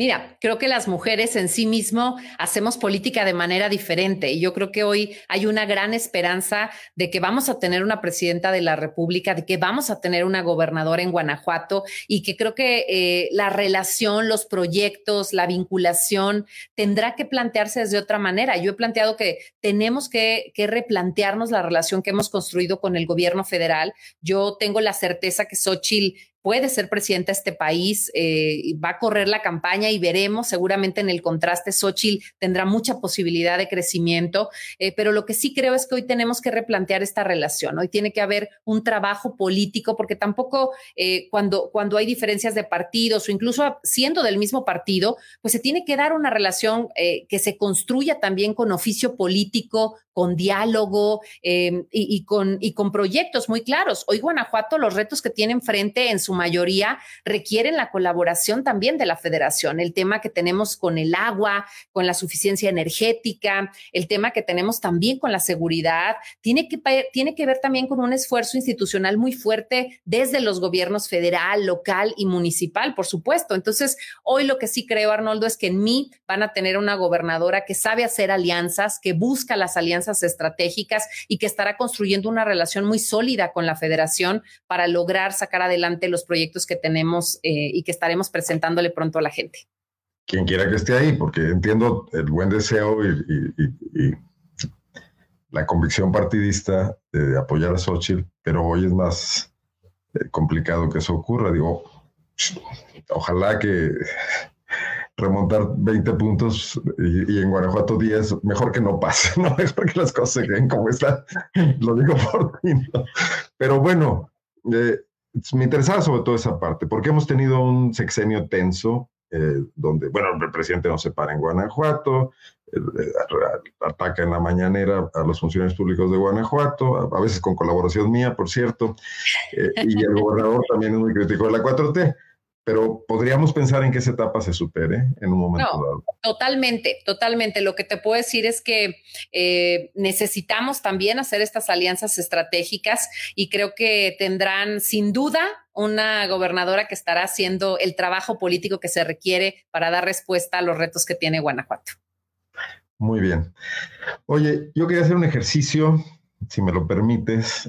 Mira, creo que las mujeres en sí mismo hacemos política de manera diferente y yo creo que hoy hay una gran esperanza de que vamos a tener una presidenta de la República, de que vamos a tener una gobernadora en Guanajuato y que creo que eh, la relación, los proyectos, la vinculación tendrá que plantearse desde otra manera. Yo he planteado que tenemos que, que replantearnos la relación que hemos construido con el gobierno federal. Yo tengo la certeza que Xochitl puede ser presidenta de este país, eh, va a correr la campaña y veremos, seguramente en el contraste, Xochitl tendrá mucha posibilidad de crecimiento, eh, pero lo que sí creo es que hoy tenemos que replantear esta relación, hoy tiene que haber un trabajo político, porque tampoco eh, cuando, cuando hay diferencias de partidos o incluso siendo del mismo partido, pues se tiene que dar una relación que se construya también con oficio político, con diálogo y, con, y con proyectos muy claros. Hoy Guanajuato, los retos que tiene enfrente en su su mayoría requieren la colaboración también de la federación. El tema que tenemos con el agua, con la suficiencia energética, el tema que tenemos también con la seguridad, tiene que, tiene que ver también con un esfuerzo institucional muy fuerte desde los gobiernos federal, local y municipal, por supuesto. Entonces, hoy lo que sí creo, Arnoldo, es que en mí van a tener una gobernadora que sabe hacer alianzas, que busca las alianzas estratégicas y que estará construyendo una relación muy sólida con la federación para lograr sacar adelante los proyectos que tenemos eh, y que estaremos presentándole pronto a la gente. Quien quiera que esté ahí, porque entiendo el buen deseo y, la convicción partidista de apoyar a Xochitl, pero hoy es más eh, complicado que eso ocurra. Digo, ojalá que remontar 20 puntos y, en Guanajuato 10, mejor que no pase, ¿no? Mejor que las cosas se queden como están. Lo digo por ti, Pero bueno, eh, me interesaba sobre todo esa parte, porque hemos tenido un sexenio tenso, eh, donde, bueno, el presidente no se para en Guanajuato, ataca en la mañanera a los funcionarios públicos de Guanajuato, a, veces con colaboración mía, por cierto, eh, y el gobernador también es muy crítico de la 4T pero podríamos pensar en que esa etapa se supere en un momento dado. Totalmente, totalmente. Lo que te puedo decir es que eh, necesitamos también hacer estas alianzas estratégicas y creo que tendrán sin duda una gobernadora que estará haciendo el trabajo político que se requiere para dar respuesta a los retos que tiene Guanajuato. Muy bien. Oye, yo quería hacer un ejercicio, si me lo permites,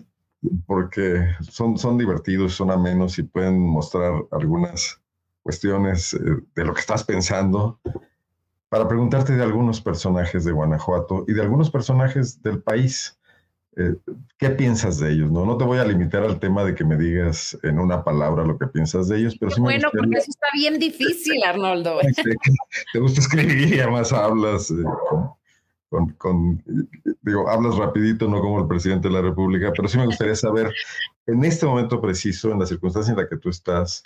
porque son, son divertidos, son amenos y pueden mostrar algunas cuestiones eh, de lo que estás pensando para preguntarte de algunos personajes de Guanajuato y de algunos personajes del país. Eh, ¿Qué piensas de ellos? No, no te voy a limitar al tema de que me digas en una palabra lo que piensas de ellos, pero sí Bueno, porque eso está bien difícil, Arnoldo. te gusta escribir y además hablas. Eh, con, digo, hablas rapidito, no como el presidente de la República, pero sí me gustaría saber, en este momento preciso, en la circunstancia en la que tú estás,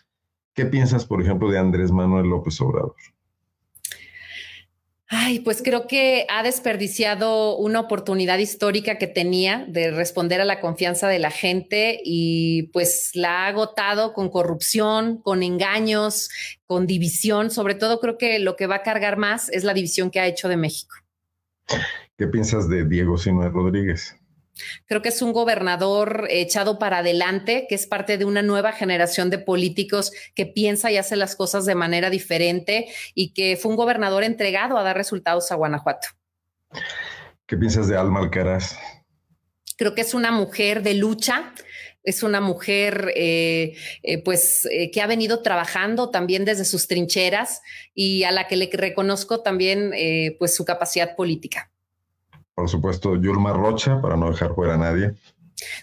¿qué piensas, por ejemplo, de Andrés Manuel López Obrador? Ay, pues creo que ha desperdiciado una oportunidad histórica que tenía de responder a la confianza de la gente y pues la ha agotado con corrupción, con engaños, con división. Sobre todo creo que lo que va a cargar más es la división que ha hecho de México. ¿Qué piensas de Diego Sinue Rodríguez? Creo que es un gobernador echado para adelante, que es parte de una nueva generación de políticos que piensa y hace las cosas de manera diferente y que fue un gobernador entregado a dar resultados a Guanajuato. ¿Qué piensas de Alma Alcaraz? Creo que es una mujer de lucha, es una mujer eh, eh, pues eh, que ha venido trabajando también desde sus trincheras y a la que le reconozco también pues su capacidad política. Por supuesto, Yulma Rocha, para no dejar fuera a nadie.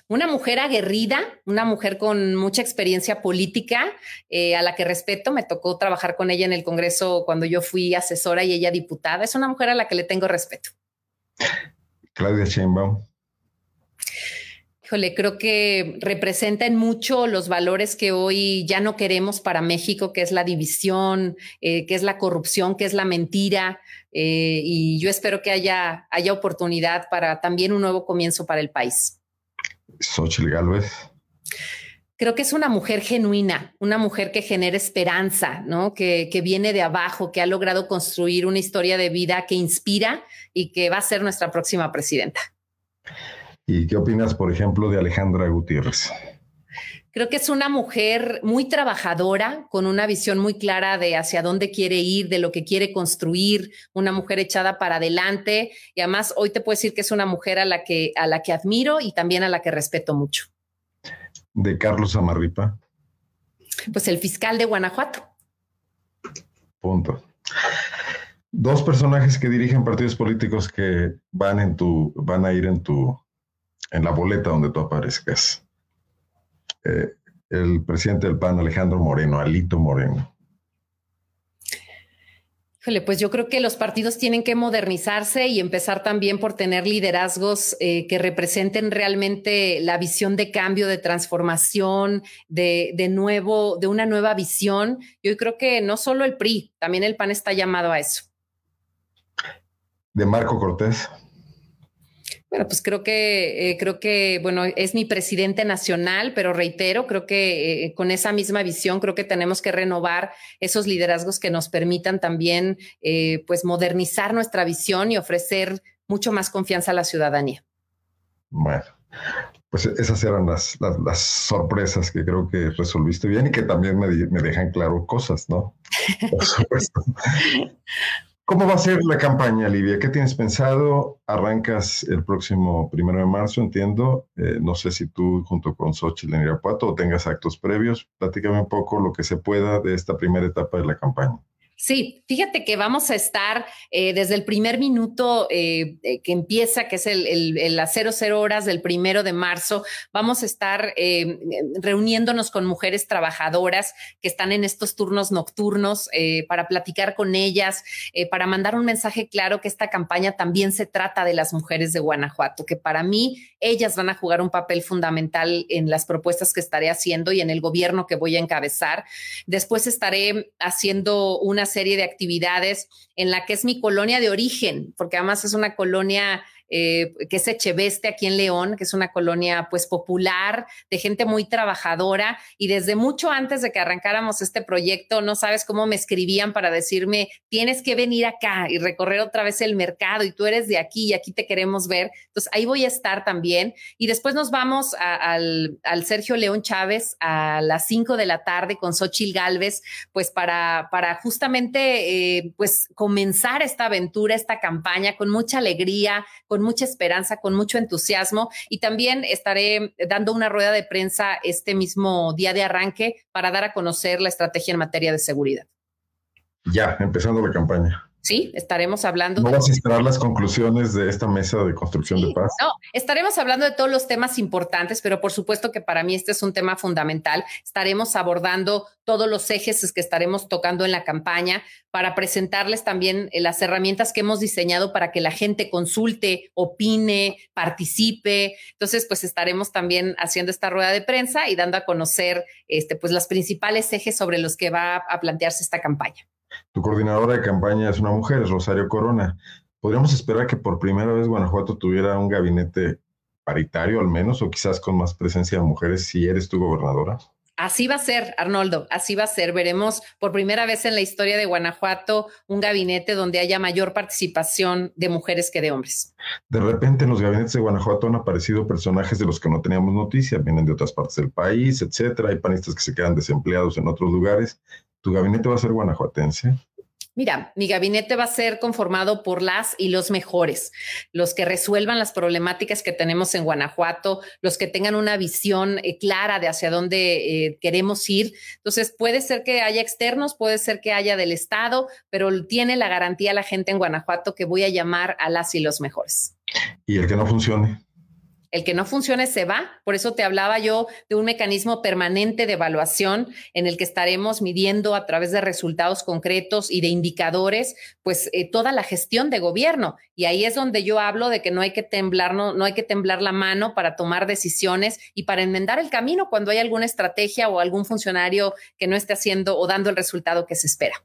Una mujer aguerrida, una mujer con mucha experiencia política, a la que respeto. Me tocó trabajar con ella en el Congreso cuando yo fui asesora y ella diputada. Es una mujer a la que le tengo respeto. Claudia Sheinbaum creo que representan mucho los valores que hoy ya no queremos para México, que es la división, eh, que es la corrupción, que es la mentira. Eh, y yo espero que haya, haya oportunidad para también un nuevo comienzo para el país. Xochitl Galvez. Creo que es una mujer genuina, una mujer que genera esperanza, ¿no? Que, que viene de abajo, que ha logrado construir una historia de vida que inspira y que va a ser nuestra próxima presidenta. ¿Y qué opinas, por ejemplo, de Alejandra Gutiérrez? Creo que es una mujer muy trabajadora, con una visión muy clara de hacia dónde quiere ir, de lo que quiere construir, una mujer echada para adelante. Y además hoy te puedo decir que es una mujer a la que, a la que admiro y también a la que respeto mucho. De Carlos Amarripa. Pues el fiscal de Guanajuato. Punto. Dos personajes que dirigen partidos políticos que van en tu, van a ir en tu en la boleta donde tú aparezcas. Eh, el presidente del PAN, Alejandro Moreno, Alito Moreno. Híjole, pues yo creo que los partidos tienen que modernizarse y empezar también por tener liderazgos eh, que representen realmente la visión de cambio, de transformación, de, de, nuevo, de una nueva visión. Yo creo que no solo el PRI, también el PAN está llamado a eso. De Marco Cortés Bueno, pues creo que, eh, creo que, bueno, es mi presidente nacional, pero reitero, creo que eh, con esa misma visión, creo que tenemos que renovar esos liderazgos que nos permitan también, eh, pues, modernizar nuestra visión y ofrecer mucho más confianza a la ciudadanía. Bueno, pues esas eran las, las, sorpresas que creo que resolviste bien y que también me, me dejan claro cosas, ¿no? Por supuesto. ¿Cómo va a ser la campaña, Livia? ¿Qué tienes pensado? Arrancas el próximo primero de marzo, entiendo. Eh, no sé si tú, junto con Xochitl en Irapuato, o tengas actos previos. Platícame un poco lo que se pueda de esta primera etapa de la campaña. Sí, fíjate que vamos a estar eh, desde el primer minuto eh, eh, que empieza, que es el, las 00 horas del primero de marzo, vamos a estar reuniéndonos con mujeres trabajadoras que están en estos turnos nocturnos para platicar con ellas, para mandar un mensaje claro que esta campaña también se trata de las mujeres de Guanajuato, que para mí ellas van a jugar un papel fundamental en las propuestas que estaré haciendo y en el gobierno que voy a encabezar. Después estaré haciendo unas serie de actividades en la que es mi colonia de origen, porque además es una colonia eh, que es Echeveste aquí en León, que es una colonia pues popular, de gente muy trabajadora y desde mucho antes de que arrancáramos este proyecto, no sabes cómo me escribían para decirme, tienes que venir acá y recorrer otra vez el mercado y tú eres de aquí y aquí te queremos ver. Entonces ahí voy a estar también y después nos vamos al, Sergio León Chávez a las 5 de la tarde con Xochil Galvez, pues para, para justamente eh, pues comenzar esta aventura, esta campaña con mucha alegría, con mucha esperanza, con mucho entusiasmo y también estaré dando una rueda de prensa este mismo día de arranque para dar a conocer la estrategia en materia de seguridad. Ya, empezando la campaña. Sí, estaremos hablando. ¿No vas a esperar las conclusiones de esta mesa de construcción de paz? No, estaremos hablando de todos los temas importantes, pero por supuesto que para mí este es un tema fundamental. Estaremos abordando todos los ejes que estaremos tocando en la campaña para presentarles también eh, las herramientas que hemos diseñado para que la gente consulte, opine, participe. Entonces, pues estaremos también haciendo esta rueda de prensa y dando a conocer este, pues, los principales ejes sobre los que va a plantearse esta campaña. Tu coordinadora de campaña es una mujer, es Rosario Corona. ¿Podríamos esperar que por primera vez Guanajuato tuviera un gabinete paritario al menos, o quizás con más presencia de mujeres si eres tu gobernadora? Así va a ser, Arnoldo, así va a ser. Veremos por primera vez en la historia de Guanajuato un gabinete donde haya mayor participación de mujeres que de hombres. De repente en los gabinetes de Guanajuato han aparecido personajes de los que no teníamos noticia, vienen de otras partes del país, etcétera. Hay panistas que se quedan desempleados en otros lugares. ¿Tu gabinete va a ser guanajuatense? Mira, mi gabinete va a ser conformado por las y los mejores, los que resuelvan las problemáticas que tenemos en Guanajuato, los que tengan una visión eh, clara de hacia dónde eh, queremos ir. Entonces, puede ser que haya externos, puede ser que haya del Estado, pero tiene la garantía la gente en Guanajuato que voy a llamar a las y los mejores. ¿Y el que no funcione? El que no funcione se va. Por eso te hablaba yo de un mecanismo permanente de evaluación en el que estaremos midiendo a través de resultados concretos y de indicadores, pues eh, toda la gestión de gobierno. Y ahí es donde yo hablo de que no hay que temblar, no, no hay que temblar la mano para tomar decisiones y para enmendar el camino cuando hay alguna estrategia o algún funcionario que no esté haciendo o dando el resultado que se espera.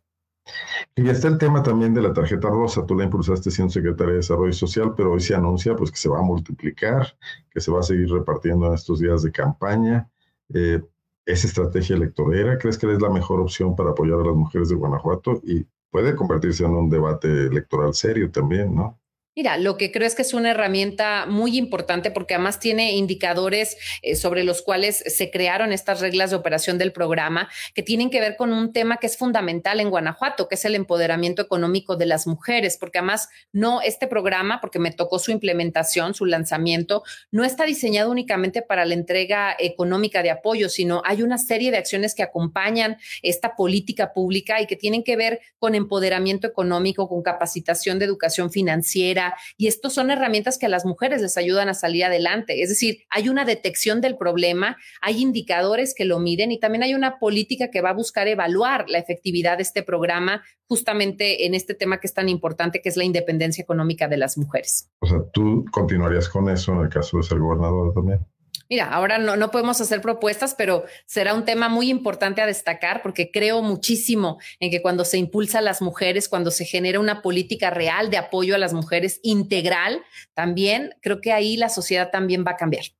Y está el tema también de la tarjeta rosa. Tú la impulsaste siendo secretaria de Desarrollo Social, pero hoy se anuncia pues, que se va a multiplicar, que se va a seguir repartiendo en estos días de campaña. Eh, ¿Es estrategia electorera? ¿Crees que es la mejor opción para apoyar a las mujeres de Guanajuato? Y puede convertirse en un debate electoral serio también, ¿no? Mira, lo que creo es que es una herramienta muy importante porque además tiene indicadores eh, sobre los cuales se crearon estas reglas de operación del programa que tienen que ver con un tema que es fundamental en Guanajuato, que es el empoderamiento económico de las mujeres, porque además no este programa, porque me tocó su implementación, su lanzamiento, no está diseñado únicamente para la entrega económica de apoyo, sino hay una serie de acciones que acompañan esta política pública y que tienen que ver con empoderamiento económico, con capacitación de educación financiera, y estos son herramientas que a las mujeres les ayudan a salir adelante. Es decir, hay una detección del problema, hay indicadores que lo miden y también hay una política que va a buscar evaluar la efectividad de este programa justamente en este tema que es tan importante, que es la independencia económica de las mujeres. O sea, ¿tú continuarías con eso en el caso de ser gobernadora también? Mira, ahora no, no podemos hacer propuestas, pero será un tema muy importante a destacar porque creo muchísimo en que cuando se impulsa a las mujeres, cuando se genera una política real de apoyo a las mujeres integral, también creo que ahí la sociedad también va a cambiar.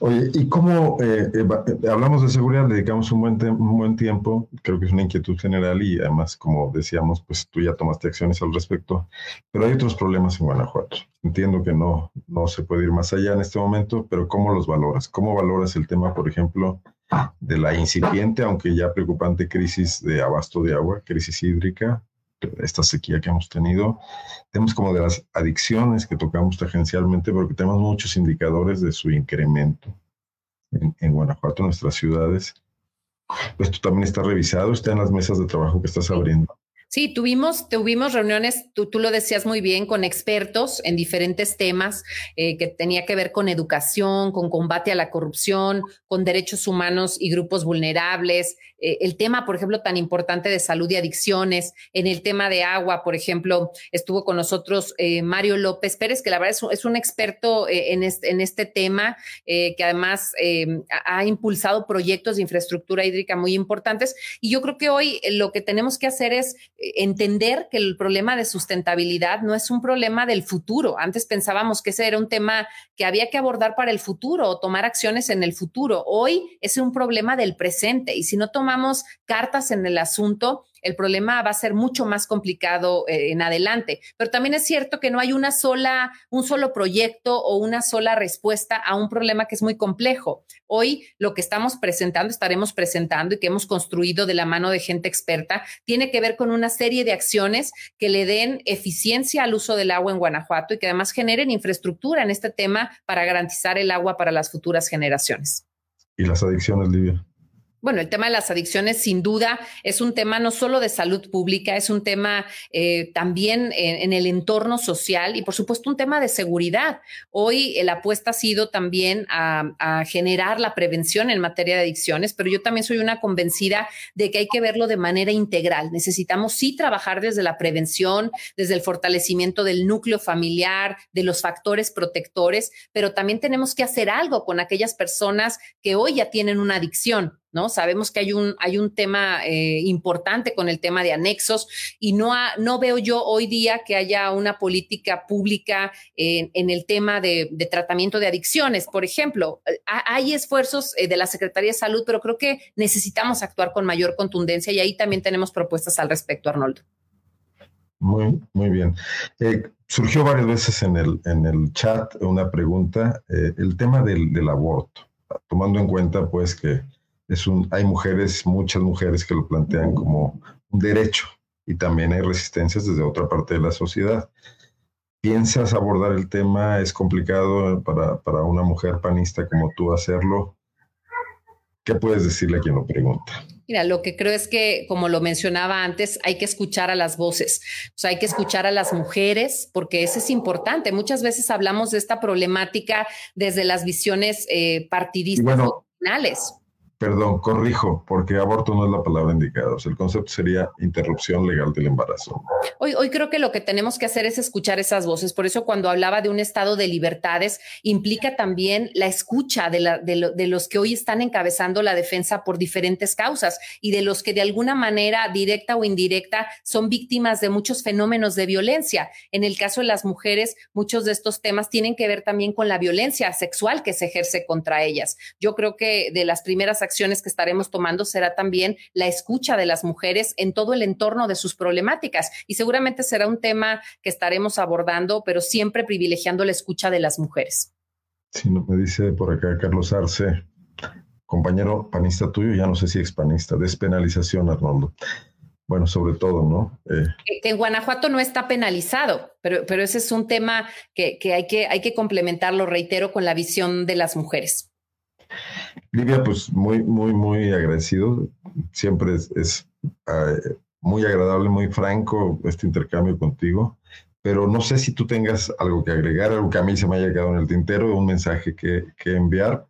Oye, ¿y cómo eh, eh, eh, hablamos de seguridad? Dedicamos un buen, un buen tiempo, creo que es una inquietud general y además, como decíamos, pues tú ya tomaste acciones al respecto, pero hay otros problemas en Guanajuato. Entiendo que no, no se puede ir más allá en este momento, pero ¿cómo los valoras? ¿Cómo valoras el tema, por ejemplo, de la incipiente, aunque ya preocupante crisis de abasto de agua, crisis hídrica, esta sequía que hemos tenido. Tenemos como de las adicciones que tocamos tangencialmente, porque tenemos muchos indicadores de su incremento en, en Guanajuato, en nuestras ciudades. Esto también está revisado, está en las mesas de trabajo que estás abriendo. Sí, tuvimos, tuvimos reuniones, tú, lo decías muy bien, con expertos en diferentes temas eh, que tenía que ver con educación, con combate a la corrupción, con derechos humanos y grupos vulnerables, eh, el tema, por ejemplo, tan importante de salud y adicciones, en el tema de agua, por ejemplo, estuvo con nosotros eh, Mario López Pérez, que la verdad es, un experto en, este, en este tema, que además ha impulsado proyectos de infraestructura hídrica muy importantes. Y yo creo que hoy lo que tenemos que hacer es entender que el problema de sustentabilidad no es un problema del futuro. Antes pensábamos que ese era un tema que había que abordar para el futuro o tomar acciones en el futuro. Hoy es un problema del presente y si no tomamos cartas en el asunto, el problema va a ser mucho más complicado eh, en adelante. Pero también es cierto que no hay una sola, un solo proyecto o una sola respuesta a un problema que es muy complejo. Hoy lo que estamos presentando, estaremos presentando y que hemos construido de la mano de gente experta, tiene que ver con una serie de acciones que le den eficiencia al uso del agua en Guanajuato y que además generen infraestructura en este tema para garantizar el agua para las futuras generaciones. ¿Y las adicciones, Livia? Bueno, el tema de las adicciones sin duda es un tema no solo de salud pública, es un tema eh, también en, el entorno social y por supuesto un tema de seguridad. Hoy la apuesta ha sido también a, generar la prevención en materia de adicciones, pero yo también soy una convencida de que hay que verlo de manera integral. Necesitamos sí trabajar desde la prevención, desde el fortalecimiento del núcleo familiar, de los factores protectores, pero también tenemos que hacer algo con aquellas personas que hoy ya tienen una adicción ¿no? Sabemos que hay un, hay un tema eh, importante con el tema de anexos y no, no veo yo hoy día que haya una política pública en, el tema de, tratamiento de adicciones. Por ejemplo, hay esfuerzos eh, de la Secretaría de Salud, pero creo que necesitamos actuar con mayor contundencia y ahí también tenemos propuestas al respecto, Arnoldo. Muy, muy bien. Eh, surgió varias veces en el, en el chat una pregunta, el tema del, del aborto, tomando en cuenta pues que es un, hay mujeres, muchas mujeres que lo plantean como un derecho y también hay resistencias desde otra parte de la sociedad. ¿Piensas abordar el tema? ¿Es complicado para, para una mujer panista como tú hacerlo? ¿Qué puedes decirle a quien lo pregunta? Mira, lo que creo es que, como lo mencionaba antes, hay que escuchar a las voces, o sea, hay que escuchar a las mujeres, porque eso es importante. Muchas veces hablamos de esta problemática desde las visiones eh, partidistas bueno, Perdón, corrijo, porque aborto no es la palabra indicada. El concepto sería interrupción legal del embarazo. Hoy, hoy creo que lo que tenemos que hacer es escuchar esas voces. Por eso cuando hablaba de un estado de libertades, implica también la escucha de, de los que hoy están encabezando la defensa por diferentes causas y de los que de alguna manera, directa o indirecta, son víctimas de muchos fenómenos de violencia. En el caso de las mujeres, muchos de estos temas tienen que ver también con la violencia sexual que se ejerce contra ellas. Yo creo que de las primeras acciones que estaremos tomando será también la escucha de las mujeres en todo el entorno de sus problemáticas. Y seguramente será un tema que estaremos abordando, pero siempre privilegiando la escucha de las mujeres. Sí, me dice por acá Carlos Arce, compañero panista tuyo, ya no sé si expanista, despenalización, Arnoldo. Bueno, sobre todo, ¿no? Eh, que en Guanajuato no está penalizado, pero, pero ese es un tema que, que, hay que hay que complementarlo, reitero, con la visión de las mujeres. Livia, pues muy, muy, muy agradecido. Siempre es, eh, muy agradable, muy franco este intercambio contigo. Pero no sé si tú tengas algo que agregar, algo que a mí se me haya quedado en el tintero, un mensaje que, que enviar.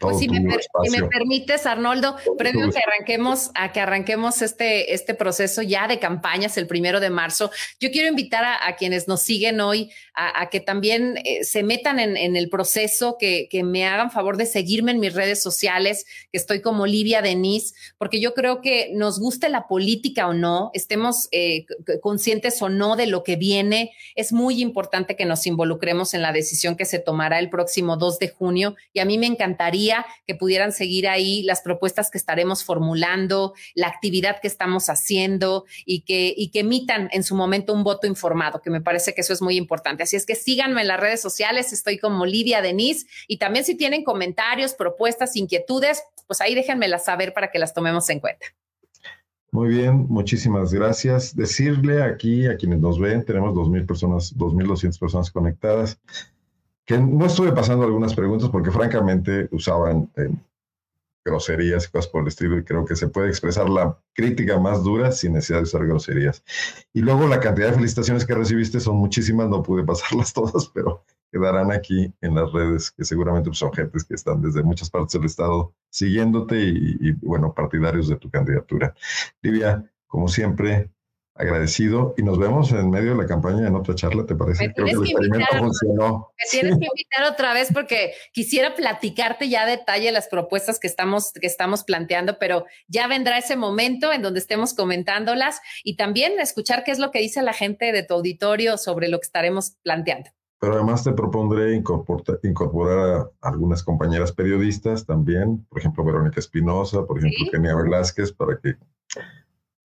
Pues si, me, me, permites, Arnoldo, previo a que arranquemos, a que arranquemos este, este proceso ya de campañas el primero de marzo, yo quiero invitar a, quienes nos siguen hoy a, que también eh, se metan en, el proceso, que, que, me hagan favor de seguirme en mis redes sociales, que estoy como Livia Denis, porque yo creo que nos guste la política o no, estemos eh, conscientes o no de lo que viene, es muy importante que nos involucremos en la decisión que se tomará el próximo 2 de junio y a mí me encantaría que pudieran seguir ahí las propuestas que estaremos formulando, la actividad que estamos haciendo y que, y que emitan en su momento un voto informado, que me parece que eso es muy importante. Así es que síganme en las redes sociales, estoy como Lidia Denise y también si tienen comentarios, propuestas, inquietudes, pues ahí déjenmelas saber para que las tomemos en cuenta. Muy bien, muchísimas gracias. Decirle aquí a quienes nos ven, tenemos 2.000 personas, 2.200 personas conectadas que no estuve pasando algunas preguntas porque francamente usaban eh, groserías y cosas por el estilo y creo que se puede expresar la crítica más dura sin necesidad de usar groserías. Y luego la cantidad de felicitaciones que recibiste son muchísimas, no pude pasarlas todas, pero quedarán aquí en las redes, que seguramente son gentes que están desde muchas partes del estado siguiéndote y, y bueno, partidarios de tu candidatura. Livia, como siempre, agradecido y nos vemos en medio de la campaña en otra charla, ¿te parece? Me tienes, que, invitar, funcionó. Me tienes que invitar otra vez porque quisiera platicarte ya a detalle las propuestas que estamos, que estamos planteando, pero ya vendrá ese momento en donde estemos comentándolas y también escuchar qué es lo que dice la gente de tu auditorio sobre lo que estaremos planteando. Pero además te propondré incorporar, a algunas compañeras periodistas también, por ejemplo, Verónica Espinosa, por ejemplo, Kenia Velázquez, para que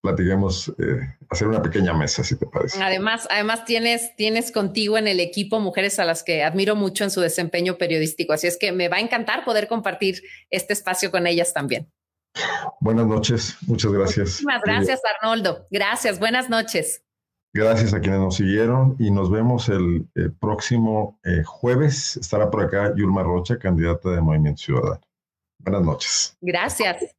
platiquemos, eh, hacer una pequeña mesa, si te parece. Además, además tienes, tienes contigo en el equipo mujeres a las que admiro mucho en su desempeño periodístico, así es que me va a encantar poder compartir este espacio con ellas también. Buenas noches, muchas gracias. Muchísimas gracias, Arnoldo. Gracias, buenas noches. Gracias a quienes nos siguieron y nos vemos el, próximo eh, jueves. Estará por acá Yulma Rocha, candidata de Movimiento Ciudadano. Buenas noches. Gracias.